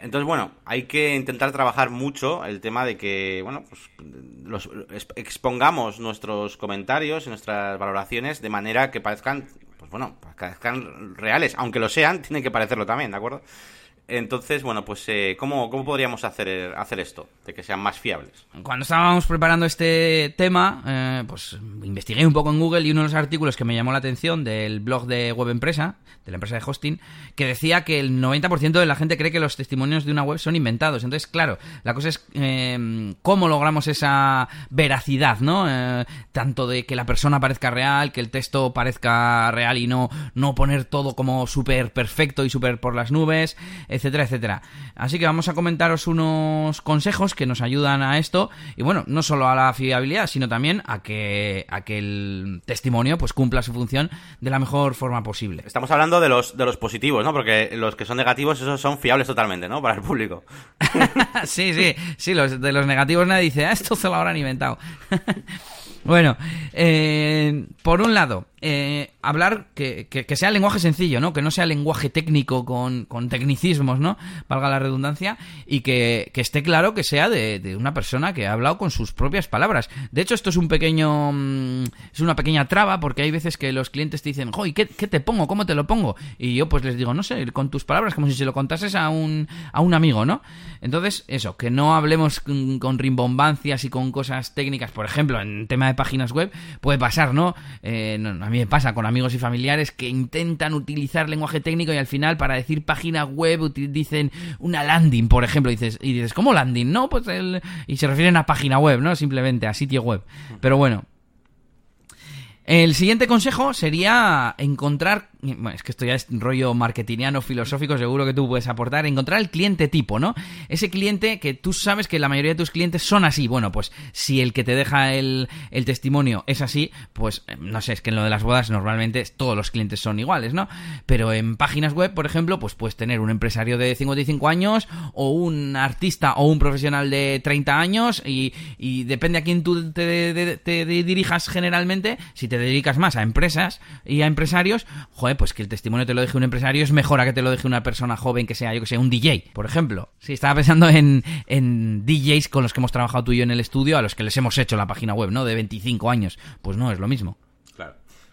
entonces, bueno, hay que intentar trabajar mucho el tema de que, bueno, pues los, exp- expongamos nuestros comentarios y nuestras valoraciones de manera que parezcan, pues bueno, parezcan reales, aunque lo sean, tienen que parecerlo también, ¿de acuerdo? Entonces, bueno, pues eh, ¿cómo, ¿cómo podríamos hacer, hacer esto? De que sean más fiables. Cuando estábamos preparando este tema, eh, pues investigué un poco en Google y uno de los artículos que me llamó la atención del blog de Web Empresa, de la empresa de hosting, que decía que el 90% de la gente cree que los testimonios de una web son inventados. Entonces, claro, la cosa es eh, cómo logramos esa veracidad, ¿no? Eh, tanto de que la persona parezca real, que el texto parezca real y no, no poner todo como súper perfecto y súper por las nubes, etcétera, etcétera. Así que vamos a comentaros unos consejos que nos ayudan a esto y bueno, no solo a la fiabilidad, sino también a que, a que el testimonio pues cumpla su función de la mejor forma posible. Estamos hablando de los, de los positivos, ¿no? Porque los que son negativos, esos son fiables totalmente, ¿no? Para el público. *laughs* sí, sí, sí, los, de los negativos nadie dice, ah, esto se lo habrán inventado. *laughs* bueno, eh, por un lado, eh, hablar que, que, sea lenguaje sencillo, ¿no? Que no sea lenguaje técnico con, con tecnicismos, ¿no? Valga la redundancia, y que, que esté claro que sea de, de, una persona que ha hablado con sus propias palabras. De hecho, esto es un pequeño. Mm, es una pequeña traba, porque hay veces que los clientes te dicen, ¡Joy, ¿qué, ¿qué, te pongo? ¿Cómo te lo pongo? Y yo, pues les digo, no sé, con tus palabras, como si se lo contases a un, a un amigo, ¿no? Entonces, eso, que no hablemos con, rimbombancias y con cosas técnicas, por ejemplo, en tema de páginas web, puede pasar, ¿no? Eh, no mí me pasa con amigos y familiares que intentan utilizar lenguaje técnico y al final para decir página web dicen una landing, por ejemplo, y dices, y dices ¿cómo landing? No, pues el... y se refieren a página web, ¿no? Simplemente a sitio web. Pero bueno, el siguiente consejo sería encontrar, es que esto ya es rollo marketingiano, filosófico, seguro que tú puedes aportar, encontrar el cliente tipo, ¿no? Ese cliente que tú sabes que la mayoría de tus clientes son así. Bueno, pues si el que te deja el, el testimonio es así, pues eh, no sé, es que en lo de las bodas normalmente todos los clientes son iguales, ¿no? Pero en páginas web, por ejemplo, pues puedes tener un empresario de 55 años o un artista o un profesional de 30 años y, y depende a quién tú te, te dirijas generalmente, si te dedicas más a empresas y a empresarios, joder, pues que el testimonio te lo deje un empresario es mejor a que te lo deje una persona joven que sea, yo que sé, un DJ, por ejemplo. Sí, estaba pensando en, en DJs con los que hemos trabajado tú y yo en el estudio, a los que les hemos hecho la página web, ¿no? De 25 años. Pues no, es lo mismo.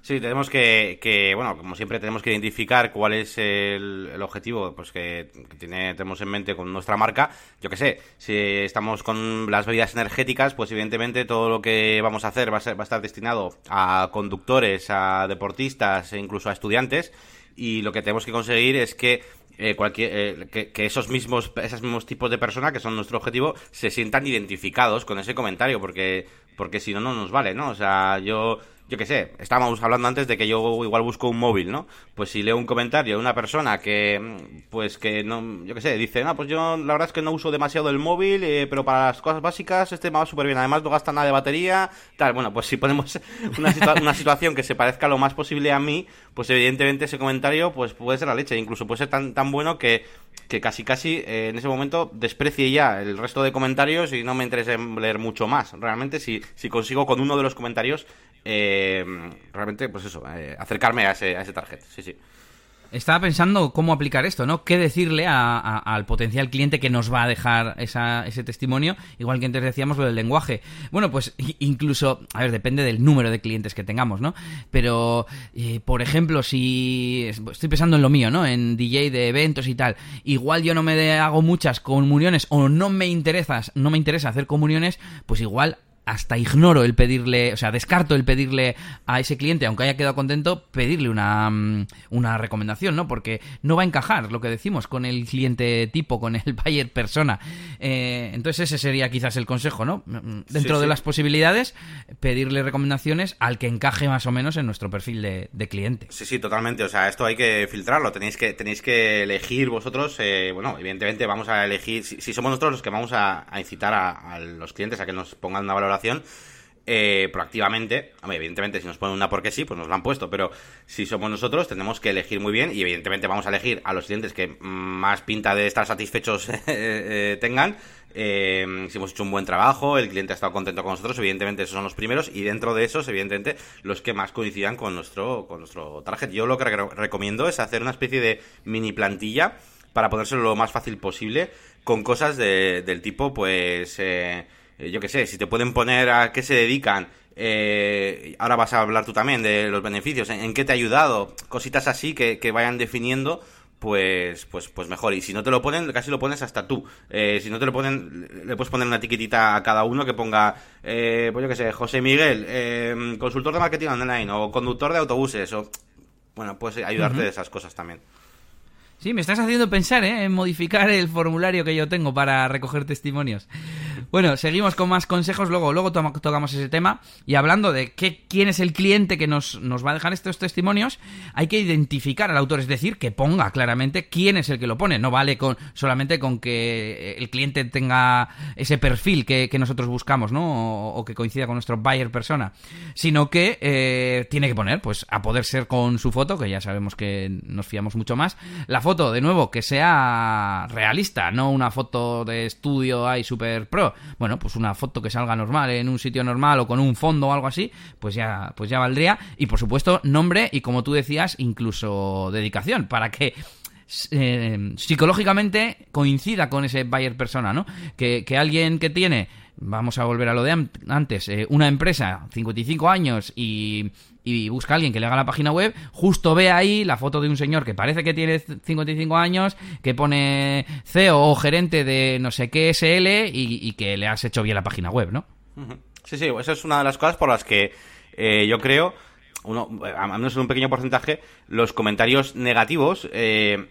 Sí, tenemos que, que, bueno, como siempre tenemos que identificar cuál es el, objetivo pues que, tiene, tenemos en mente con nuestra marca. Yo que sé, si estamos con las bebidas energéticas, pues evidentemente todo lo que vamos a hacer va a, ser, va a estar destinado a conductores, a deportistas e incluso a estudiantes. Y lo que tenemos que conseguir es que eh, cualquier, eh, que, esos mismos esos mismos tipos de personas que son nuestro objetivo se sientan identificados con ese comentario porque porque si no no nos vale no o sea yo yo qué sé, estábamos hablando antes de que yo igual busco un móvil, ¿no? Pues si leo un comentario de una persona que, pues que no, yo qué sé, dice, no, pues yo la verdad es que no uso demasiado el móvil, eh, pero para las cosas básicas este me va súper bien, además no gasta nada de batería, tal, bueno, pues si ponemos *laughs* una, una situación que se parezca lo más posible a mí, pues evidentemente ese comentario pues puede ser la leche, incluso puede ser tan, tan bueno que, que casi casi eh, en ese momento desprecie ya el resto de comentarios y no me interese leer mucho más. Realmente si, si consigo con uno de los comentarios eh, realmente, pues eso, eh, acercarme a ese, a ese target. Sí, sí. Estaba pensando cómo aplicar esto, ¿no? ¿Qué decirle al potencial cliente que nos va a dejar ese testimonio? Igual que antes decíamos lo del lenguaje. Bueno, pues incluso, a ver, depende del número de clientes que tengamos, ¿no? Pero, eh, por ejemplo, si estoy pensando en lo mío, ¿no? En DJ de eventos y tal. Igual yo no me hago muchas comuniones o no me interesas, no me interesa hacer comuniones, pues igual hasta ignoro el pedirle, o sea, descarto el pedirle a ese cliente, aunque haya quedado contento, pedirle una, mm, una recomendación, ¿no? Porque no va a encajar lo que decimos con el cliente tipo, con el *laughs* buyer persona. Eh, entonces ese sería quizás el consejo, ¿no? Mm, mm, dentro de las posibilidades, pedirle recomendaciones al que encaje más o menos en nuestro perfil de, cliente. Sí, sí, totalmente. O sea, esto hay que filtrarlo. Tenéis que, tenéis que elegir vosotros, eh, bueno, evidentemente vamos a elegir, si, somos nosotros los que vamos a, incitar a, a los clientes a que nos pongan una valoración eh, proactivamente. evidentemente, si nos ponen una porque sí, pues nos la han puesto, pero si somos nosotros, tenemos que elegir muy bien y evidentemente vamos a elegir a los clientes que más pinta de estar satisfechos *laughs* eh, eh, tengan. si hemos hecho un buen trabajo, el cliente ha estado contento con nosotros, evidentemente esos son los primeros y dentro de esos, evidentemente, los que más coincidan con nuestro, con nuestro target. Yo lo que recomiendo es hacer una especie de mini plantilla para ponérselo lo más fácil posible con cosas del tipo, pues... yo qué sé, si te pueden poner a qué se dedican, eh, ahora vas a hablar tú también de los beneficios, en, qué te ha ayudado, cositas así que, vayan definiendo pues, pues, pues mejor. Y si no te lo ponen, casi lo pones hasta tú. Eh, si no te lo ponen, le puedes poner una etiquetita a cada uno que ponga, pues yo qué sé, José Miguel, consultor de marketing online o conductor de autobuses o, bueno, pues ayudarte de esas cosas también. Sí, me estás haciendo pensar ¿eh? en modificar el formulario que yo tengo para recoger testimonios. Bueno, seguimos con más consejos, luego, luego tocamos ese tema. Y hablando de qué, quién es el cliente que nos, nos va a dejar estos testimonios, hay que identificar al autor, es decir, que ponga claramente quién es el que lo pone. No vale con solamente con que el cliente tenga ese perfil que, nosotros buscamos, ¿no? O, que coincida con nuestro buyer persona. Sino que eh, tiene que poner, pues, a poder ser con su foto, que ya sabemos que nos fiamos mucho más, la foto de nuevo, que sea realista, no una foto de estudio ahí super pro, bueno, pues una foto que salga normal en un sitio normal o con un fondo o algo así, pues ya, pues ya valdría. Y por supuesto, nombre y como tú decías, incluso dedicación, para que eh, psicológicamente coincida con ese buyer persona, ¿no? Que, que alguien que tiene vamos a volver a lo de antes, eh, una empresa, 55 años, y, y, busca a alguien que le haga la página web, justo ve ahí la foto de un señor que parece que tiene 55 años, que pone CEO o gerente de no sé qué SL y, que le has hecho bien la página web, ¿no? Sí, sí, esa es una de las cosas por las que eh, yo creo, uno, a menos en un pequeño porcentaje, los comentarios negativos... Eh,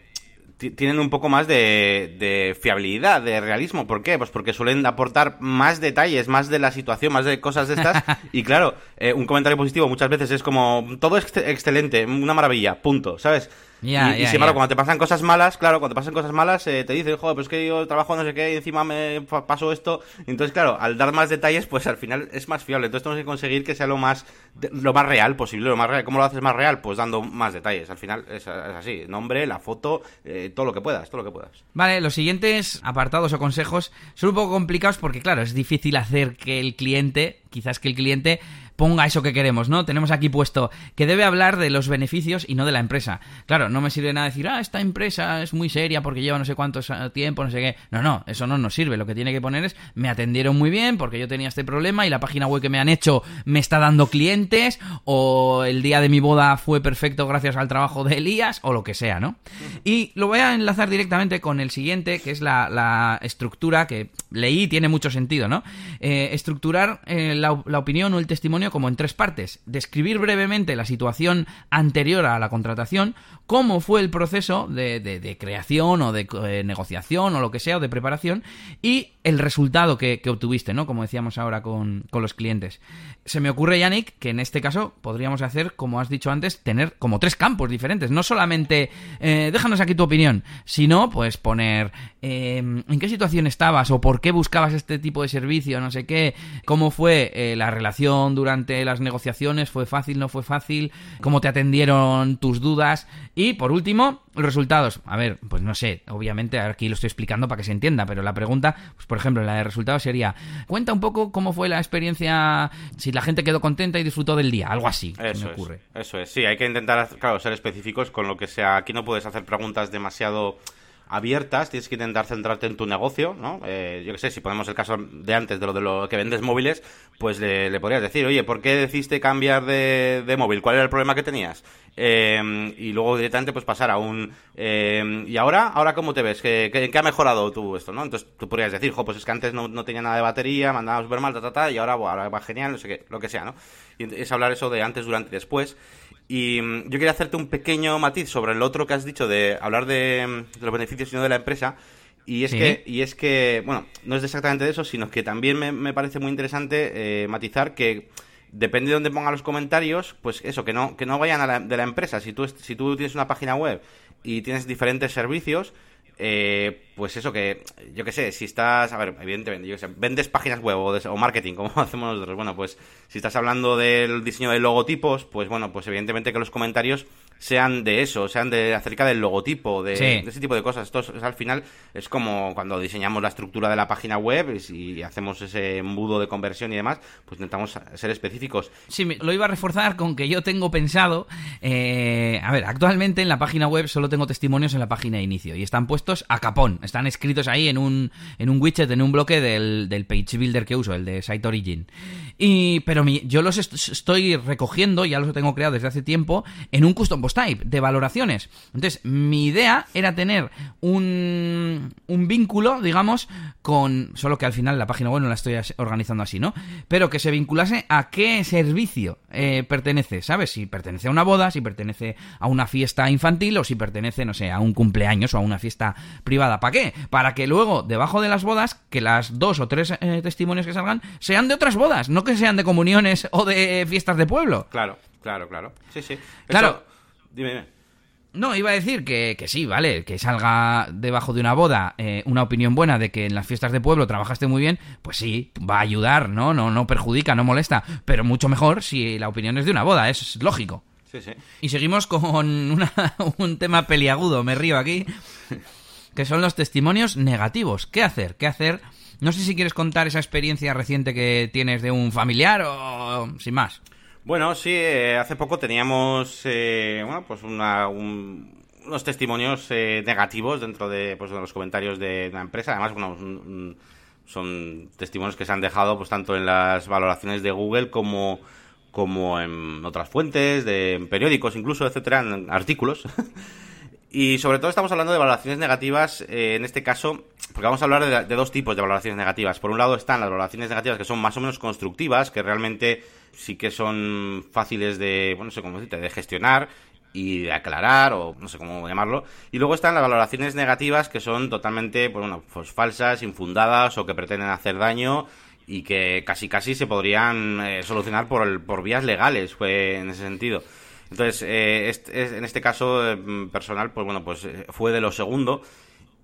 tienen un poco más de, fiabilidad, de realismo. ¿Por qué? Pues porque suelen aportar más detalles, más de la situación, más de cosas de estas. *laughs* y claro, eh, un comentario positivo muchas veces es como, todo es excelente, una maravilla, punto, ¿sabes? Y, sin embargo, cuando te pasan cosas malas, claro, cuando te pasan cosas malas, eh, te dicen, joder, pues que yo trabajo no sé qué y encima me pasó esto. Entonces, claro, al dar más detalles, pues al final es más fiable. Entonces tenemos que conseguir que sea lo más, lo más real posible, lo más real. ¿Cómo lo haces más real? Pues dando más detalles. Al final es, así, nombre, la foto, eh, todo lo que puedas, todo lo que puedas. Vale, los siguientes apartados o consejos son un poco complicados porque, claro, es difícil hacer que el cliente, quizás que el cliente ponga eso que queremos, ¿no? Tenemos aquí puesto que debe hablar de los beneficios y no de la empresa. Claro, no me sirve nada decir, ah, esta empresa es muy seria porque lleva no sé cuánto tiempo, no sé qué. No, no, eso no nos sirve. Lo que tiene que poner es, me atendieron muy bien porque yo tenía este problema y la página web que me han hecho me está dando clientes o el día de mi boda fue perfecto gracias al trabajo de Elías o lo que sea, ¿no? Y lo voy a enlazar directamente con el siguiente, que es la, estructura que leí, tiene mucho sentido, ¿no? Eh, estructurar eh, la opinión o el testimonio como en tres partes. Describir brevemente la situación anterior a la contratación, cómo fue el proceso de, creación o de eh, negociación o lo que sea, o de preparación, y el resultado que, obtuviste, ¿no? Como decíamos ahora con, los clientes. Se me ocurre, Yannick, que en este caso podríamos hacer, como has dicho antes, tener como tres campos diferentes. No solamente, eh, déjanos aquí tu opinión, sino pues poner eh, en qué situación estabas o por qué buscabas este tipo de servicio, no sé qué, cómo fue la relación durante las negociaciones? ¿Fue fácil, no fue fácil? ¿Cómo te atendieron tus dudas? Y por último, los resultados. A ver, pues no sé, obviamente aquí lo estoy explicando para que se entienda, pero la pregunta, pues por ejemplo, la de resultados sería, cuenta un poco cómo fue la experiencia, si la gente quedó contenta y disfrutó del día, algo así. Eso me ocurre. eso es, sí, hay que intentar, claro, ser específicos con lo que sea. Aquí no puedes hacer preguntas demasiado abiertas, tienes que intentar centrarte en tu negocio, ¿no? Eh, yo qué sé, si ponemos el caso de antes de lo de lo que vendes móviles, pues le, podrías decir, oye, ¿por qué decidiste cambiar de, móvil? ¿Cuál era el problema que tenías? Eh, y luego directamente pues pasar a un... Eh, ¿Y ahora? ¿Ahora cómo te ves? ¿Qué, qué, ha mejorado tú esto, no? Entonces tú podrías decir, jo, pues es que antes no, tenía nada de batería, mandaba súper mal, ta, ta, ta, y ahora, ahora va genial, no sé qué, lo que sea, ¿no? Y es hablar eso de antes, durante y después. Y mm, yo quería hacerte un pequeño matiz sobre el otro que has dicho de hablar de, mm, los beneficios y no de la empresa. Y es, que, y es que, bueno, no es exactamente de eso, sino que también me, parece muy interesante eh, matizar que depende de dónde pongan los comentarios, pues eso, que no, que no vayan a la, de la empresa. Si tú, si tú tienes una página web y tienes diferentes servicios, eh, pues eso que, yo qué sé, si estás, a ver, evidentemente, yo qué sé, vendes páginas web o, marketing, *laughs* como hacemos nosotros, bueno, pues si estás hablando del diseño de logotipos, pues bueno, pues evidentemente que los comentarios sean de eso, sean de acerca del logotipo, de, ese tipo de cosas. Esto al final es como cuando diseñamos la estructura de la página web y, hacemos ese embudo de conversión y demás, pues intentamos ser específicos. Sí, lo iba a reforzar con que yo tengo pensado, eh, a ver, actualmente en la página web solo tengo testimonios en la página de inicio y están puestos a capón, están escritos ahí en un, en un widget, en un bloque del, del page builder que uso, el de Site Origin. Y, pero yo los estoy recogiendo, ya los tengo creado desde hace tiempo, en un custom type de valoraciones. Entonces, mi idea era tener un, un vínculo, digamos, con. Solo que al final la página web no la estoy organizando así, ¿no? Pero que se vinculase a qué servicio eh, pertenece, ¿sabes? Si pertenece a una boda, si pertenece a una fiesta infantil o si pertenece, no sé, a un cumpleaños o a una fiesta privada. ¿Para qué? Para que luego, debajo de las bodas, que las dos o tres eh, testimonios que salgan sean de otras bodas, no que sean de comuniones o de fiestas de pueblo. Claro, claro, claro. Sí, sí. Claro. Dime, dime. No, iba a decir que, que, sí, vale, que salga debajo de una boda eh, una opinión buena de que en las fiestas de pueblo trabajaste muy bien, pues sí, va a ayudar, ¿no? No, no perjudica, no molesta, pero mucho mejor si la opinión es de una boda, es lógico. Sí, sí. Y seguimos con *laughs* un tema peliagudo, me río aquí. que son los testimonios negativos. ¿Qué hacer? ¿Qué hacer? No sé si quieres contar esa experiencia reciente que tienes de un familiar o sin más. Bueno, sí, eh, hace poco teníamos, eh, bueno, pues una, unos testimonios eh, negativos dentro de, pues, de los comentarios de la empresa. Además, bueno, son testimonios que se han dejado pues tanto en las valoraciones de Google como como en otras fuentes, de en periódicos incluso, etcétera, en artículos. *laughs* y sobre todo estamos hablando de valoraciones negativas, eh, en este caso, porque vamos a hablar de, dos tipos de valoraciones negativas. Por un lado están las valoraciones negativas que son más o menos constructivas, que realmente sí que son fáciles de, bueno, no sé cómo decirte, de gestionar y de aclarar o no sé cómo llamarlo. Y luego están las valoraciones negativas que son totalmente, pues, bueno, pues falsas, infundadas o que pretenden hacer daño y que casi casi se podrían eh, solucionar por, por vías legales fue en ese sentido. Entonces, eh, en este caso eh, personal, pues bueno, pues fue de lo segundo.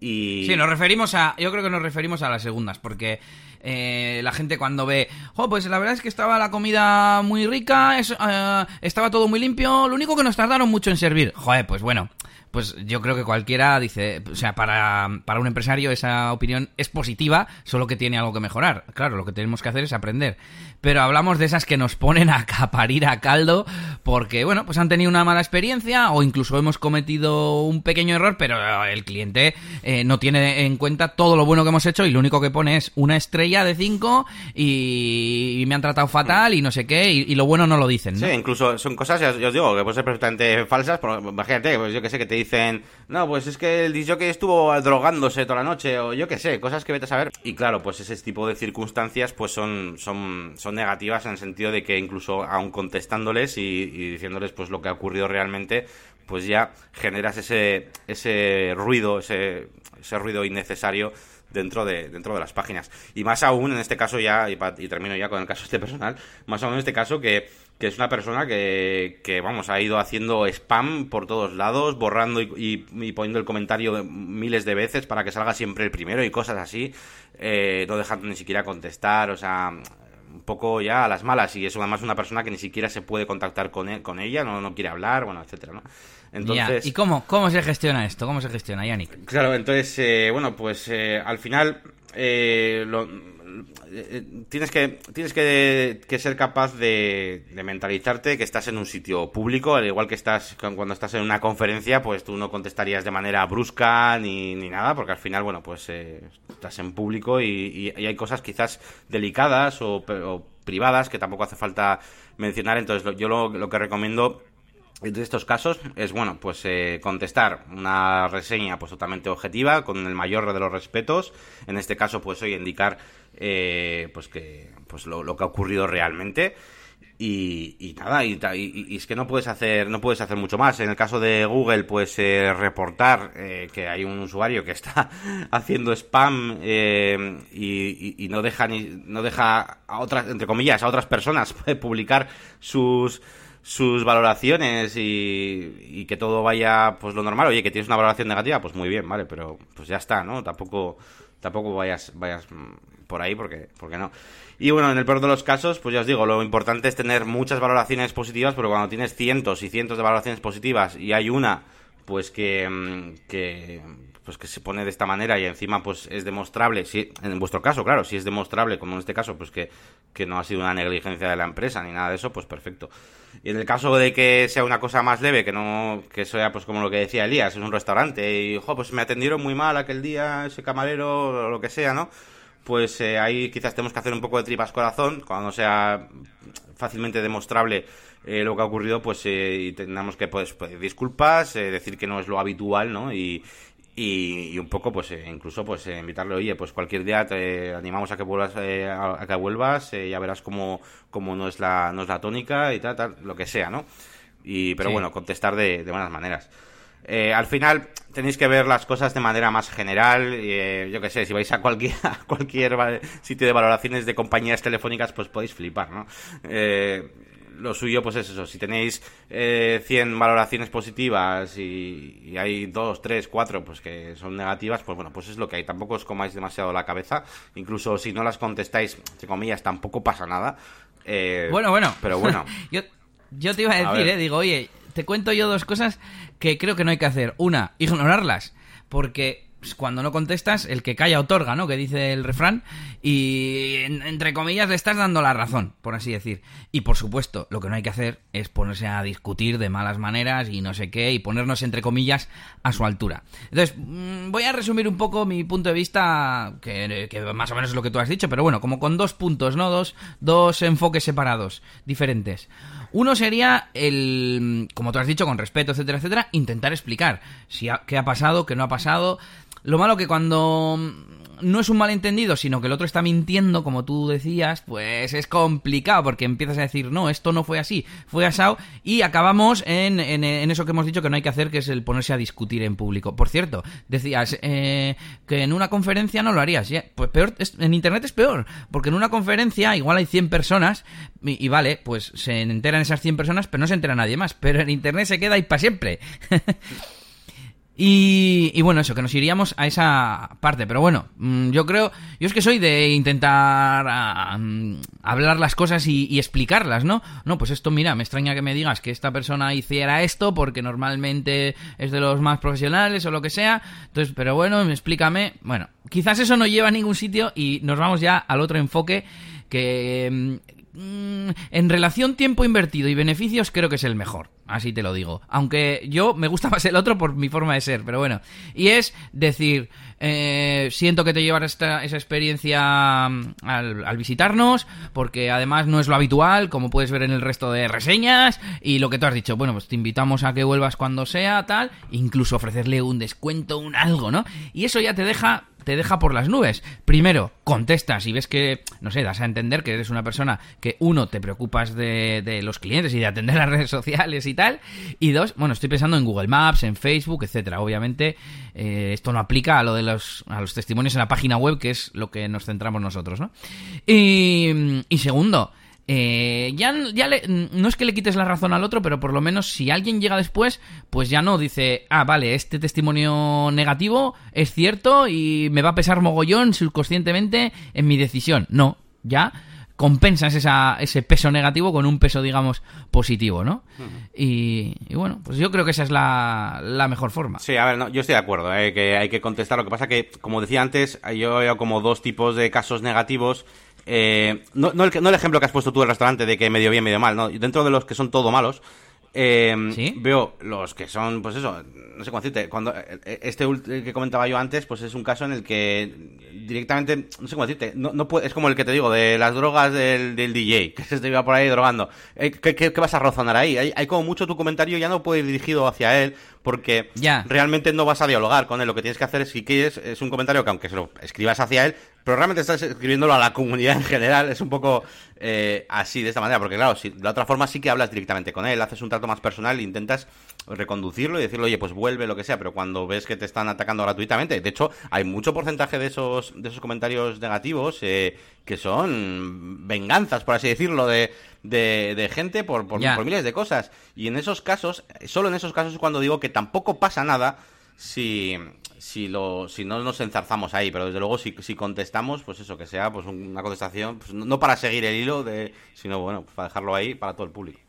Y... Sí, nos referimos a. Yo creo que nos referimos a las segundas, porque la gente cuando ve. Oh, pues la verdad es que estaba la comida muy rica, estaba todo muy limpio, lo único que nos tardaron mucho en servir. Joder, pues bueno pues yo creo que cualquiera dice, o sea, para, para un empresario esa opinión es positiva, solo que tiene algo que mejorar. Claro, lo que tenemos que hacer es aprender. Pero hablamos de esas que nos ponen a caparir a caldo porque, bueno, pues han tenido una mala experiencia o incluso hemos cometido un pequeño error, pero el cliente eh, no tiene en cuenta todo lo bueno que hemos hecho y lo único que pone es una estrella de cinco y, me han tratado fatal y no sé qué, y, lo bueno no lo dicen. ¿no? Sí, incluso son cosas, ya, os digo, que pueden ser perfectamente falsas, pero imagínate, pues yo que sé, que te dicen, no, pues es que el que estuvo drogándose toda la noche, o yo qué sé, cosas que vete a saber. Y claro, pues ese tipo de circunstancias pues son, son, son negativas en el sentido de que incluso aun contestándoles y, diciéndoles pues lo que ha ocurrido realmente, pues ya generas ese, ese ruido, ese, ese ruido innecesario dentro de, dentro de las páginas. Y más aún en este caso ya, y, y termino ya con el caso este personal, más aún en este caso que que es una persona que, que, vamos, ha ido haciendo spam por todos lados, borrando y, y, poniendo el comentario miles de veces para que salga siempre el primero y cosas así, eh, no dejando ni siquiera contestar, o sea, un poco ya a las malas y es además una persona que ni siquiera se puede contactar con, él, con ella, no, no quiere hablar, bueno, etcétera, ¿no? Entonces, ¿Y cómo, cómo se gestiona esto? ¿Cómo se gestiona, Yannick? Claro, entonces, eh, bueno, pues eh, al final eh, lo, eh, tienes que tienes que, ser capaz de, mentalizarte que estás en un sitio público, al igual que estás cuando estás en una conferencia, pues tú no contestarías de manera brusca ni, ni nada, porque al final, bueno, pues eh, estás en público y, hay cosas quizás delicadas o, privadas que tampoco hace falta mencionar. Entonces, yo lo, que recomiendo en estos casos es bueno pues eh, contestar una reseña pues totalmente objetiva con el mayor de los respetos. En este caso pues hoy indicar eh, pues que pues lo, que ha ocurrido realmente. Y, nada y, es que no puedes hacer no puedes hacer mucho más. En el caso de Google pues eh, reportar eh, que hay un usuario que está *laughs* haciendo spam y, no deja ni, no deja a otras entre comillas a otras personas *laughs* publicar sus sus valoraciones y, y que todo vaya pues lo normal oye que tienes una valoración negativa pues muy bien vale pero pues ya está no tampoco tampoco vayas vayas por ahí porque, porque no. Y bueno, en el peor de los casos, pues ya os digo, lo importante es tener muchas valoraciones positivas, pero cuando tienes cientos y cientos de valoraciones positivas y hay una, pues que, que pues que se pone de esta manera y encima pues es demostrable, si, en vuestro caso, claro, si es demostrable, como en este caso, pues que, que no ha sido una negligencia de la empresa ni nada de eso, pues perfecto. Y en el caso de que sea una cosa más leve, que no, que sea pues como lo que decía Elías, es un restaurante y, ojo, pues me atendieron muy mal aquel día, ese camarero, o lo que sea, ¿no? pues eh, ahí quizás tenemos que hacer un poco de tripas corazón, cuando sea fácilmente demostrable eh, lo que ha ocurrido, pues eh, y tengamos que pues, pedir disculpas, decir que no es lo habitual, ¿no? Y, y, un poco pues incluso pues invitarle oye pues cualquier día te animamos a que vuelvas a, que vuelvas ya verás como como no es la no es la tónica y tal, tal lo que sea no y pero bueno contestar de, de buenas maneras eh, al final tenéis que ver las cosas de manera más general. Eh, yo qué sé, si vais a cualquier, *laughs* cualquier sitio de valoraciones de compañías telefónicas, pues podéis flipar, ¿no? Eh, lo suyo, pues es eso. Si tenéis 100 valoraciones positivas y, hay 2, 3, 4 pues que son negativas, pues bueno, pues es lo que hay. Tampoco os comáis demasiado la cabeza. Incluso si no las contestáis, entre comillas, tampoco pasa nada. bueno, bueno. Pero bueno. *laughs* yo, yo te iba a decir, eh, digo, oye, te cuento yo dos cosas que creo que no hay que hacer. Una, ignorarlas. Porque cuando no contestas, el que calla otorga, ¿no? Que dice el refrán. Y entre comillas le estás dando la razón, por así decir. Y por supuesto, lo que no hay que hacer es ponerse a discutir de malas maneras y no sé qué, y ponernos entre comillas a su altura. Entonces, mm, voy a resumir un poco mi punto de vista, que, que más o menos es lo que tú has dicho, pero bueno, como con dos puntos, ¿no? Dos, dos enfoques separados, diferentes. Uno sería el, como tú has dicho, con respeto, etcétera, etcétera, intentar explicar si qué ha pasado, qué no ha pasado. Lo malo que cuando no es un malentendido, sino que el otro está mintiendo, como tú decías, pues es complicado, porque empiezas a decir, no, esto no fue así, fue asado, y acabamos en, en, eso que hemos dicho que no hay que hacer, que es el ponerse a discutir en público. Por cierto, decías eh, que en una conferencia no lo harías, pues peor, en Internet es peor, porque en una conferencia igual hay 100 personas, y, y vale, pues se enteran esas 100 personas, pero no se entera nadie más, pero en Internet se queda ahí para siempre. *laughs* Y, bueno, eso, que nos iríamos a esa parte. Pero bueno, mm, yo creo, yo es que soy de intentar ah, mm, hablar las cosas y, explicarlas, ¿no? No, pues esto, mira, me extraña que me digas que esta persona hiciera esto porque normalmente es de los más profesionales o lo que sea. Entonces, pero bueno, explícame. Bueno, quizás eso no lleva a ningún sitio y nos vamos ya al otro enfoque que mm, Mm, en relación tiempo invertido y beneficios creo que es el mejor, así te lo digo. Aunque yo me gusta *laughs* más el otro por mi forma de ser, pero bueno. Y es decir, eh, siento que te llevas esta, esa experiencia mm, al, al, visitarnos, porque además no es lo habitual, como puedes ver en el resto de reseñas, y lo que tú has dicho, bueno, pues te invitamos a que vuelvas cuando sea, tal, incluso ofrecerle un descuento, un algo, ¿no? Y eso ya te deja te deja por las nubes. Primero, contestas y ves que, no sé, das a entender que eres una persona que, uno, te preocupas de, de los clientes y de atender las redes sociales y tal. Y dos, bueno, estoy pensando en Google Maps, en Facebook, etcétera. Obviamente, eh, esto no aplica a lo de los, a los testimonios en la página web, que es lo que nos centramos nosotros, ¿no? Y, y segundo, eh, ya, ya no es que le quites la razón al otro, pero por lo menos si alguien llega después, pues ya no dice, ah, vale, este testimonio negativo es cierto y me va a pesar mogollón subconscientemente en mi decisión. No, ya compensas esa, ese peso negativo con un peso, digamos, positivo, ¿no? y, bueno, pues yo creo que esa es la, la mejor forma. Sí, a ver, no, yo estoy de acuerdo, eh, que hay que contestar. Lo que pasa que, como decía antes, yo veo como dos tipos de casos negativos eh, no, no, el, no, el, ejemplo que has puesto tú del restaurante de que medio bien, medio mal, ¿no? Dentro de los que son todo malos, eh, veo los que son, pues eso, no sé cómo decirte, cuando eh, este que comentaba yo antes, pues es un caso en el que directamente, no sé cómo decirte, no, no puede, es como el que te digo, de las drogas del, del DJ, que se te iba por ahí drogando. ¿Qué, qué, vas a razonar ahí? Hay, hay, como mucho tu comentario ya no puede ir dirigido hacia él, porque realmente no vas a dialogar con él. Lo que tienes que hacer es, si quieres, es un comentario que aunque se lo escribas hacia él, pero realmente estás escribiéndolo a la comunidad en general. Es un poco eh, así, de esta manera, porque claro, si, de la otra forma sí que hablas directamente con él, haces un trato más personal, intentas reconducirlo y decirle, oye, pues vuelve, lo que sea, pero cuando ves que te están atacando gratuitamente, de hecho, hay mucho porcentaje de esos, de esos comentarios negativos eh, que son venganzas, por así decirlo, de, de, gente por, por, por miles de cosas. Y en esos casos, solo en esos casos es cuando digo que tampoco pasa nada si, si, lo, si no nos enzarzamos ahí, pero desde luego si, si contestamos, pues eso, que sea pues una contestación, pues no para seguir el hilo, de, sino bueno, pues para dejarlo ahí para todo el público.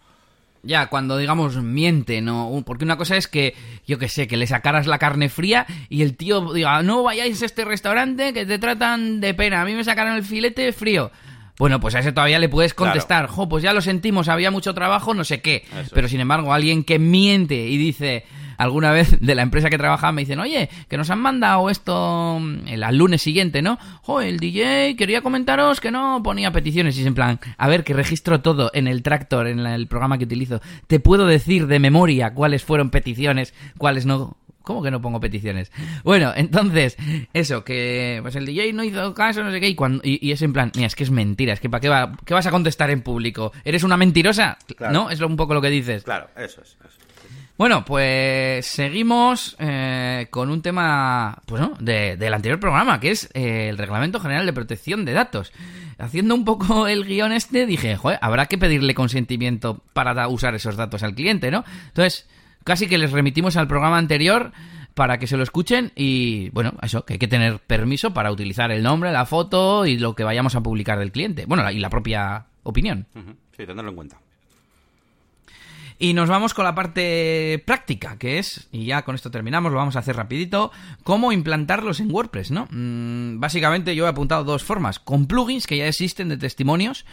Ya, cuando digamos miente, ¿no? Porque una cosa es que, yo que sé, que le sacaras la carne fría y el tío diga, no vayáis a este restaurante que te tratan de pena, a mí me sacaron el filete frío. Bueno, pues a ese todavía le puedes contestar, jo, pues ya lo sentimos, había mucho trabajo, no sé qué. Pero sin embargo, alguien que miente y dice, alguna vez de la empresa que trabajaba me dicen, oye, que nos han mandado esto mm, el, al lunes siguiente, ¿no? Jo, el DJ quería comentaros que no ponía peticiones. Y es en plan, a ver, que registro todo en el tractor, en el programa que utilizo. Te puedo decir de memoria cuáles fueron peticiones, cuáles no. ¿Cómo que no pongo peticiones? Bueno, entonces, eso, que pues el DJ no hizo caso, no sé qué, y, cuando, y, es en plan, mira, es que es mentira, es que ¿para qué, va, qué vas a contestar en público? ¿Eres una mentirosa? ¿No? Es un poco lo que dices. Claro, eso es. Bueno, pues seguimos eh, con un tema pues no, de, del anterior programa, que es eh, el Reglamento General de Protección de Datos. Haciendo un poco el guion este, dije, joder, habrá que pedirle consentimiento para usar esos datos al cliente, ¿no? Entonces, casi que les remitimos al programa anterior para que se lo escuchen y, bueno, eso, que hay que tener permiso para utilizar el nombre, la foto y lo que vayamos a publicar del cliente. Bueno, y la propia opinión. Sí, tenerlo en cuenta. Y nos vamos con la parte práctica, que es, y ya con esto terminamos, lo vamos a hacer rapidito, cómo implantarlos en WordPress, ¿no? Mm, básicamente yo he apuntado dos formas, con plugins que ya existen de testimonios,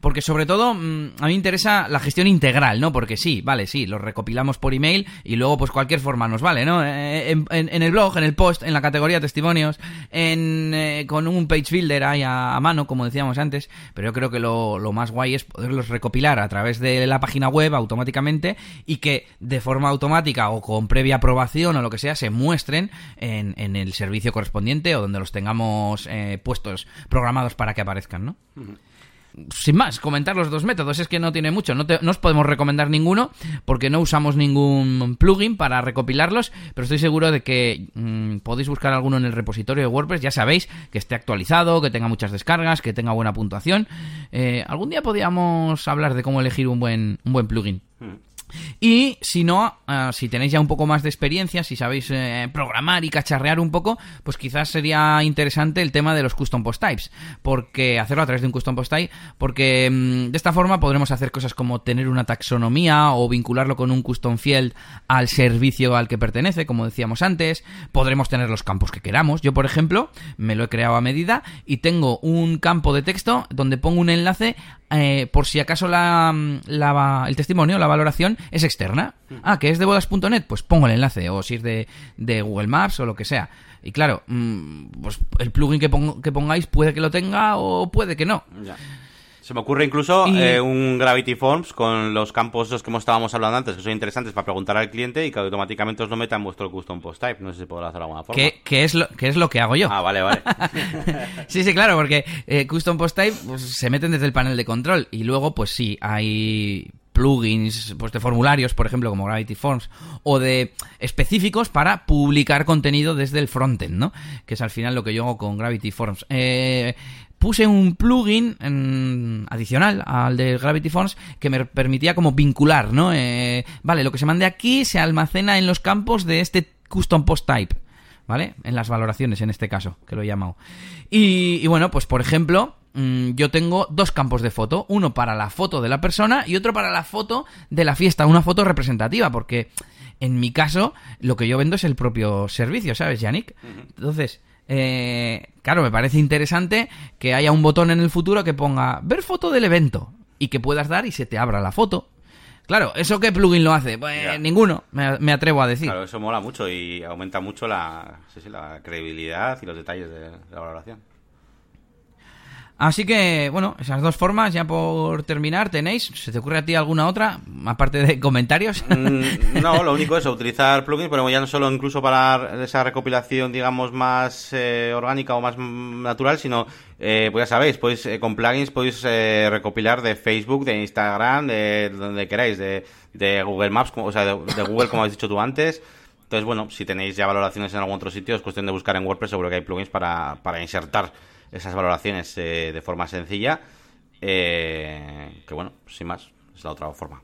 porque sobre todo mm, a mí me interesa la gestión integral, ¿no? Porque sí, vale, sí, los recopilamos por email y luego pues cualquier forma nos vale, ¿no? Eh, en, el blog, en el post, en la categoría testimonios, en, eh, con un page builder ahí a, mano, como decíamos antes, pero yo creo que lo, lo más guay es poderlos recopilar a través de la página web automáticamente y que de forma automática o con previa aprobación o lo que sea se muestren en, en el servicio correspondiente o donde los tengamos eh, puestos programados para que aparezcan, ¿no? Sin más, comentar los dos métodos. Es que no tiene mucho. No, os podemos recomendar ninguno porque no usamos ningún plugin para recopilarlos. Pero estoy seguro de que mm, podéis buscar alguno en el repositorio de WordPress. Ya sabéis que esté actualizado, que tenga muchas descargas, que tenga buena puntuación. Eh, algún día podríamos hablar de cómo elegir un buen, un buen plugin. Y si no, eh, si tenéis ya un poco más de experiencia, si sabéis eh, programar y cacharrear un poco, pues quizás sería interesante el tema de los custom post types, porque hacerlo a través de un custom post type, porque mm, de esta forma podremos hacer cosas como tener una taxonomía o vincularlo con un custom field al servicio al que pertenece, como decíamos antes, podremos tener los campos que queramos. Yo, por ejemplo, me lo he creado a medida y tengo un campo de texto donde pongo un enlace eh, por si acaso la, el testimonio, la valoración es externa. Ah, que es de bodas.net, pues pongo el enlace, o si es de, de, Google Maps o lo que sea. Y claro, mm, pues el plugin que, que pongáis puede que lo tenga o puede que no. Se me ocurre incluso eh, un Gravity Forms con los campos esos que estábamos hablando antes, que son interesantes para preguntar al cliente y que automáticamente os lo meta en vuestro custom post type. No sé si podrá hacer alguna forma. ¿Qué, es, lo, es lo que hago yo? Ah, vale, vale. *laughs* sí, sí, claro, porque eh, custom post type pues, se meten desde el panel de control y luego, pues sí, hay plugins pues de formularios, por ejemplo, como Gravity Forms, o de específicos para publicar contenido desde el frontend, ¿no? Que es al final lo que yo hago con Gravity Forms. Eh, puse un plugin adicional al de Gravity Forms que me permitía como vincular, ¿no? Eh, vale, lo que se mande aquí se almacena en los campos de este custom post type, ¿vale? En las valoraciones, en este caso, que lo he llamado. Y, bueno, pues por ejemplo, mm, yo tengo dos campos de foto, uno para la foto de la persona y otro para la foto de la fiesta, una foto representativa, porque en mi caso lo que yo vendo es el propio servicio, ¿sabes, Yannick? Entonces, eh, claro, me parece interesante que haya un botón en el futuro que ponga ver foto del evento y que puedas dar y se te abra la foto. Claro, ¿eso qué plugin lo hace? Pues ninguno, me, atrevo a decir. Claro, eso mola mucho y aumenta mucho la, la credibilidad y los detalles de la valoración. Así que, bueno, esas dos formas, ya por terminar, tenéis. ¿Se te ocurre a ti alguna otra, aparte de comentarios? *laughs* Mm, no, lo único es utilizar plugins, pero ya no solo incluso para esa recopilación, digamos, más eh, orgánica o más natural, sino, eh, pues ya sabéis, pues con plugins podéis recopilar de Facebook, de Instagram, de donde queráis, de, Google Maps, o sea, de, Google, como has dicho tú antes. Entonces, bueno, si tenéis ya valoraciones en algún otro sitio, es cuestión de buscar en WordPress, seguro que hay plugins para, para insertar esas valoraciones eh, de forma sencilla. Eh, que bueno, sin más, es la otra forma.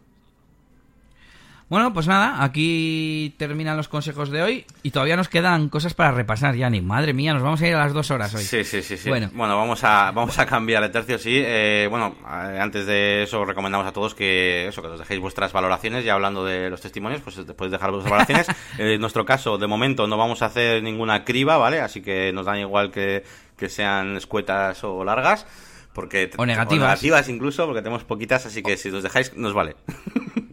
Bueno, pues nada, aquí terminan los consejos de hoy y todavía nos quedan cosas para repasar, Yanni. Madre mía, nos vamos a ir a las dos horas hoy. Sí, sí, sí. sí. Bueno. bueno, vamos a, vamos a cambiar el tercio, sí. Eh, bueno, antes de eso recomendamos a todos que eso, que nos dejéis vuestras valoraciones. Ya hablando de los testimonios, pues después dejar vuestras valoraciones. *laughs* en nuestro caso, de momento, no vamos a hacer ninguna criba, ¿vale? Así que nos dan igual que que sean escuetas o largas. Porque, o negativas. negativas incluso, porque tenemos poquitas, así que si os dejáis, nos vale. *laughs*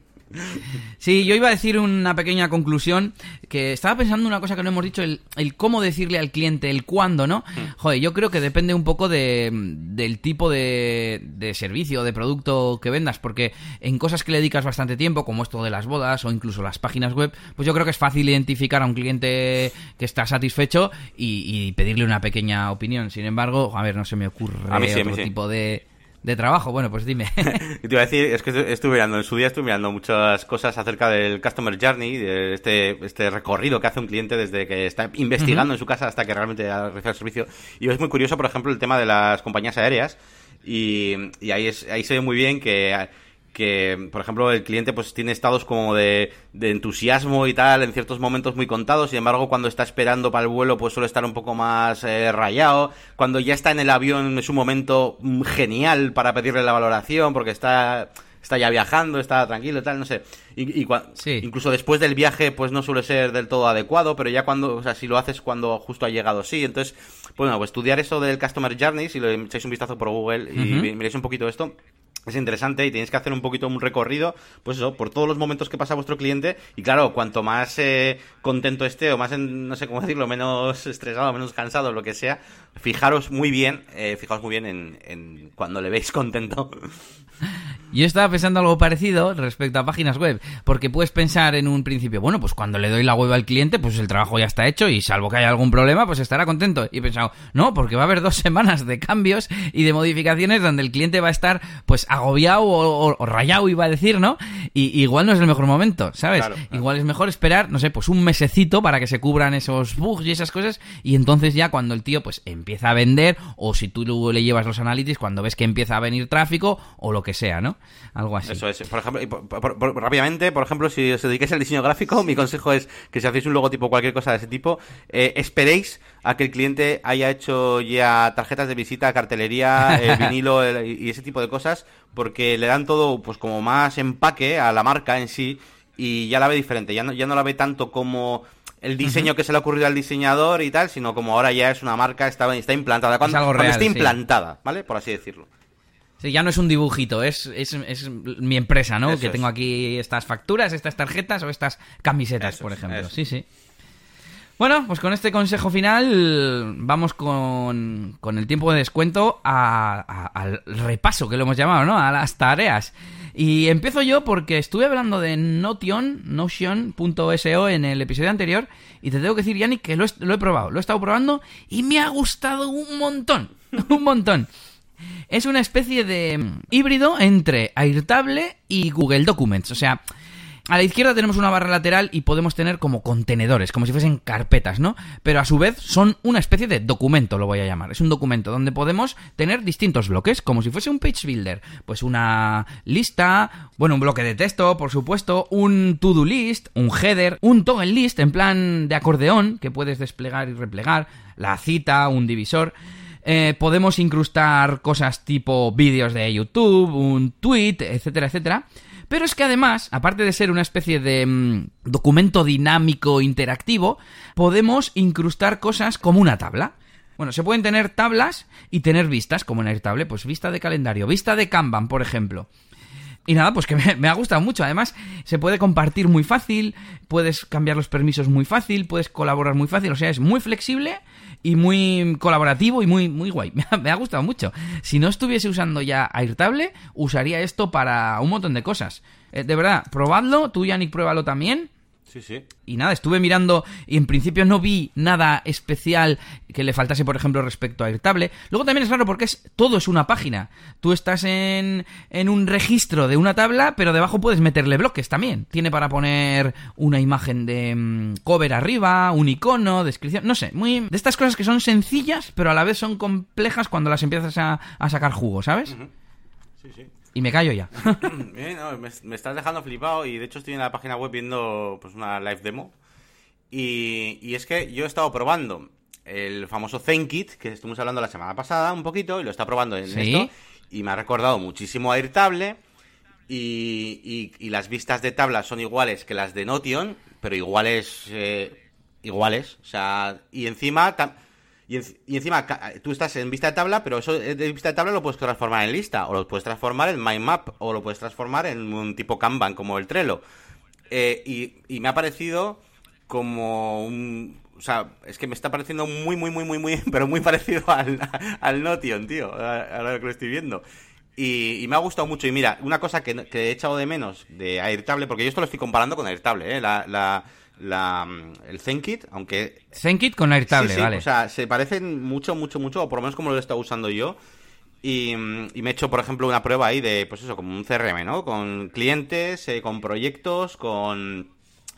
Sí, yo iba a decir una pequeña conclusión, que estaba pensando una cosa que no hemos dicho, el, cómo decirle al cliente, el cuándo, ¿no? Mm. Joder, yo creo que depende un poco de, del tipo de, de servicio, de producto que vendas, porque en cosas que le dedicas bastante tiempo, como esto de las bodas o incluso las páginas web, pues yo creo que es fácil identificar a un cliente que está satisfecho y, pedirle una pequeña opinión. Sin embargo, a ver, no se me ocurre otro tipo de de trabajo, bueno, pues dime. *laughs* te iba a decir, es que estuve mirando, en su día estuve mirando muchas cosas acerca del Customer Journey, de este, este recorrido que hace un cliente desde que está investigando en su casa hasta que realmente recibe el servicio. Y es muy curioso, por ejemplo, el tema de las compañías aéreas. Y, y ahí, es, ahí se ve muy bien que que, por ejemplo, el cliente pues tiene estados como de, de, entusiasmo y tal en ciertos momentos muy contados, sin embargo, cuando está esperando para el vuelo pues suele estar un poco más eh, rayado, cuando ya está en el avión es un momento mm, genial para pedirle la valoración porque está está ya viajando, está tranquilo, tal, no sé. Y, y Sí. incluso después del viaje, pues no suele ser del todo adecuado, pero ya cuando, o sea, si lo haces cuando justo ha llegado, sí. Entonces, bueno, pues estudiar eso del Customer Journey, si le echáis un vistazo por Google y mi- miráis un poquito esto, es interesante y tenéis que hacer un poquito un recorrido, pues eso, por todos los momentos que pasa vuestro cliente. Y claro, cuanto más eh, contento esté o más, en- no sé cómo *laughs* decirlo, menos estresado, menos cansado, lo que sea, fijaros muy bien, eh, fijaos muy bien en, cuando le veis *laughs* contento. Yo estaba pensando algo parecido respecto a páginas web, porque puedes pensar en un principio, bueno, pues cuando le doy la web al cliente, pues el trabajo ya está hecho y salvo que haya algún problema, pues estará contento. Y pensado, no, porque va a haber dos *laughs* semanas de cambios y de modificaciones donde el cliente va a estar pues agobiado o, o- o rayado, iba a decir, ¿no? Y igual no es el mejor momento, ¿sabes? Claro, claro. Igual es mejor esperar, no sé, pues un mesecito para que se cubran esos bugs y esas cosas y entonces ya cuando el tío pues empieza a vender o si tú le llevas los analytics cuando ves que empieza a venir tráfico o lo que sea, ¿no? Algo así. Eso es. Por ejemplo, y por- por- por- rápidamente, por ejemplo, si os dedicáis al diseño gráfico, mi consejo es que si hacéis un logotipo o cualquier cosa de ese tipo, eh, esperéis a que el cliente haya hecho ya tarjetas de visita, cartelería, *laughs* eh, vinilo el- y y ese tipo de cosas, porque le dan todo pues como más empaque a la marca en sí y ya la ve diferente. Ya no, ya no la ve tanto como el diseño que se le ha ocurrido al diseñador y tal, sino como ahora ya es una marca, está, está implantada. Cuando, algo sí. implantada, ¿vale? Por así decirlo. Sí, ya no es un dibujito, es, es, es mi empresa, ¿no? Eso que es. tengo aquí estas facturas, estas tarjetas o estas camisetas, Eso por ejemplo. Sí, sí. Bueno, pues con este consejo final vamos con, con el tiempo de descuento a- a- al repaso, que lo hemos llamado, ¿no? A las tareas. Y empiezo yo porque estuve hablando de Notion, Notion.so en el episodio anterior y te tengo que decir, Yannick, que lo he, probado, lo he estado probando y me ha gustado un montón, *laughs* un montón. Es una especie de híbrido entre Airtable y Google Documents. O sea, a la izquierda tenemos una barra lateral y podemos tener como contenedores, como si fuesen carpetas, ¿no? Pero a su vez son una especie de documento, lo voy a llamar. Es un documento donde podemos tener distintos bloques, como si fuese un page builder. Pues una lista, bueno, un bloque de texto, por supuesto, un to-do list, un header, un toggle list en plan de acordeón que puedes desplegar y replegar, la cita, un divisor. Eh, podemos incrustar cosas tipo vídeos de YouTube, un tweet, etcétera, etcétera. Pero es que además, aparte de ser una especie de mm, documento dinámico interactivo, podemos incrustar cosas como una tabla. Bueno, se pueden tener tablas y tener vistas, como en Airtable, pues vista de calendario, vista de Kanban, por ejemplo. Y nada, pues que *laughs* me, ha gustado mucho. Además, se puede compartir muy fácil, puedes cambiar los permisos muy fácil, puedes colaborar muy fácil. O sea, es muy flexible y muy colaborativo y muy, muy guay. *laughs* Me ha, me ha gustado mucho. Si no estuviese usando ya Airtable, usaría esto para un montón de cosas. Eh, de verdad, probadlo. Tú, Yannick, pruébalo también. Sí, sí. Y nada, estuve mirando y en principio no vi nada especial que le faltase, por ejemplo, respecto a Airtable. Luego también es raro porque es todo es una página. Tú estás en, en un registro de una tabla, pero debajo puedes meterle bloques también. Tiene para poner una imagen de mm, cover arriba, un icono, descripción, no sé, muy de estas cosas que son sencillas, pero a la vez son complejas cuando las empiezas a, a sacar jugo, ¿sabes? Sí, sí. Y me callo ya. *laughs* No, me, me estás dejando flipado y de hecho estoy en la página web viendo pues una live demo y, y es que yo he estado probando el famoso ThinkIt que estuvimos hablando la semana pasada un poquito y lo está probando en Sí. esto y me ha recordado muchísimo a Airtable y, y, y las vistas de tabla son iguales que las de Notion, pero iguales eh, iguales, o sea, y encima y, en- y encima ca- tú estás en vista de tabla, pero eso de vista de tabla lo puedes transformar en lista, o lo puedes transformar en mind map, o lo puedes transformar en un tipo Kanban como el Trello. Eh, y, y me ha parecido como un... O sea, es que me está pareciendo muy, muy, muy, muy, muy, *laughs* pero muy parecido al, al Notion, tío, ahora que lo estoy viendo. Y, y me ha gustado mucho. Y mira, una cosa que, que he echado de menos de Airtable, porque yo esto lo estoy comparando con Airtable, ¿eh? La, la, la, el ZenKit, aunque ZenKit con Airtable, Sí, sí, vale. O sea, se parecen mucho, mucho, mucho, o por lo menos como lo he estado usando yo. Y, mm, y me he hecho, por ejemplo, una prueba ahí de, pues eso, como un CRM, ¿no? Con clientes, eh, con proyectos, con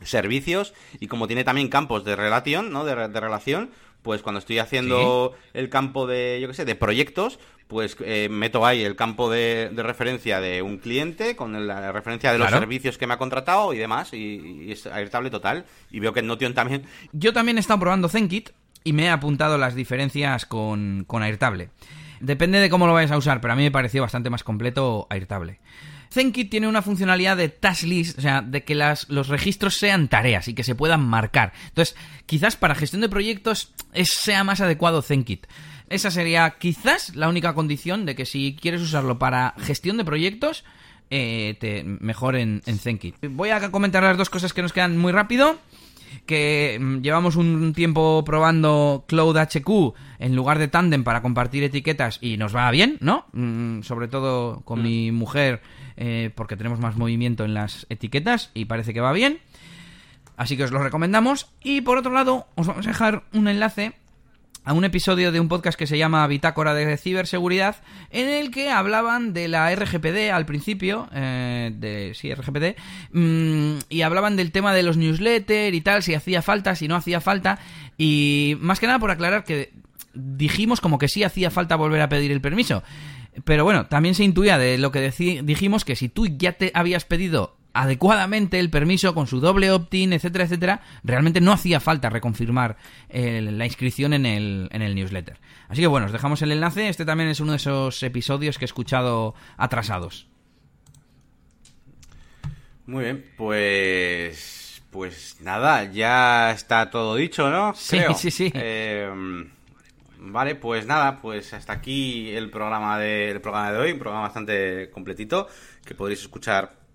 servicios. Y como tiene también campos de relación, ¿no? De relación, pues cuando estoy haciendo el campo de, yo qué sé, de proyectos, pues eh, meto ahí el campo de, de referencia de un cliente con la referencia de los Claro. servicios que me ha contratado y demás. Y, y es airtable total. Y veo que en Notion también *laughs* Yo también he estado probando ZenKit y me he apuntado las diferencias con, con Airtable. Depende de cómo lo vayas a usar, pero a mí me pareció bastante más completo Airtable. ZenKit tiene una funcionalidad de task list, o sea, de que las, los registros sean tareas y que se puedan marcar. Entonces, quizás para gestión de proyectos sea más adecuado ZenKit. Esa sería quizás la única condición de que si quieres usarlo para gestión de proyectos, eh, mejor en, en ZenKit. Voy a comentar las dos cosas que nos quedan muy rápido que mm, llevamos un tiempo probando Cloud HQ en lugar de Tandem para compartir etiquetas y nos va bien, ¿no? Mm, sobre todo con mi mujer, eh, porque tenemos más movimiento en las etiquetas y parece que va bien. Así que os lo recomendamos. Y por otro lado, os vamos a dejar un enlace a un episodio de un podcast que se llama Bitácora de Ciberseguridad, en el que hablaban de la RGPD al principio, eh, de sí, RGPD, mm, y hablaban del tema de los newsletters y tal, si hacía falta, si no hacía falta, y más que nada por aclarar que dijimos como que sí hacía falta volver a pedir el permiso. Pero bueno, también se intuía de lo que dijimos que si tú ya te habías pedido adecuadamente el permiso con su doble opt-in, etcétera, etcétera, realmente no hacía falta reconfirmar la inscripción en el, en el newsletter. Así que bueno, os dejamos el enlace. Este también es uno de esos episodios que he escuchado atrasados. Muy bien, pues. Pues nada, ya está todo dicho, ¿no? Sí, sí, sí. Eh, vale, pues nada, pues hasta aquí el programa de, programa de hoy, un programa bastante completito que podréis escuchar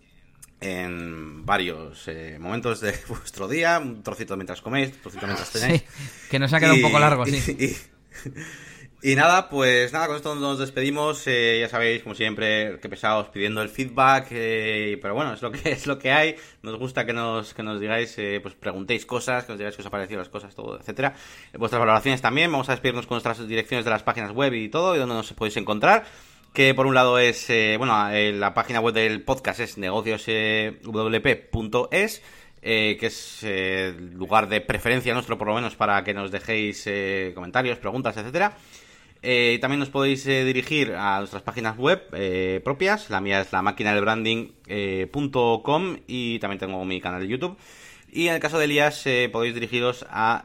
en varios eh, momentos de *laughs* vuestro día, un trocito mientras coméis, un trocito mientras tenéis. que nos ha quedado un poco largo, sí. *laughs* Y, nada, pues nada, con esto nos despedimos. Eh, ya sabéis, como siempre, que pesados pidiendo el feedback, eh, pero bueno, es lo que *laughs* es lo que hay. Nos gusta que nos, que nos digáis, pues preguntéis cosas, que nos digáis qué os ha parecido las cosas, todo, etcétera. Vuestras valoraciones también. Vamos a despedirnos con nuestras direcciones de las páginas web y todo, y donde nos podéis encontrar que por un lado es, eh, bueno, eh, la página web del podcast es negocioswp.es, eh, que es el lugar de preferencia nuestro, por lo menos, para que nos dejéis comentarios, preguntas, etcétera. también nos podéis dirigir a nuestras páginas web propias. La mía es la máquina del branding.com y también tengo mi canal de YouTube. Y en el caso de Elías, podéis dirigiros a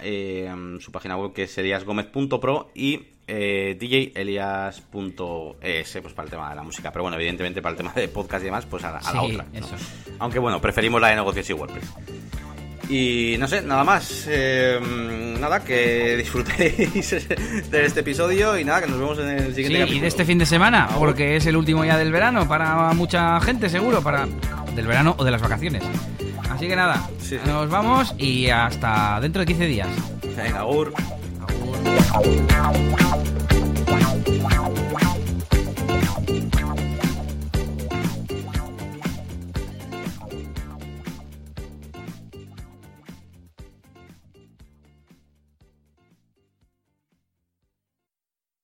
su página web que es eliasgomez.pro y eh, djelias.es pues para el tema de la música. Pero bueno, evidentemente para el tema de podcast y demás, pues a, la otra. Aunque bueno, preferimos la de negocios y WordPress. Y no sé, nada más. Eh, nada, que disfrutéis *laughs* de este episodio y nada, que nos vemos en el siguiente sí, y de este fin de semana, porque es el último ya del verano para mucha gente, seguro, para del verano o de las vacaciones. Así que nada, nos vamos y hasta dentro de 15 días. Venga, Wow.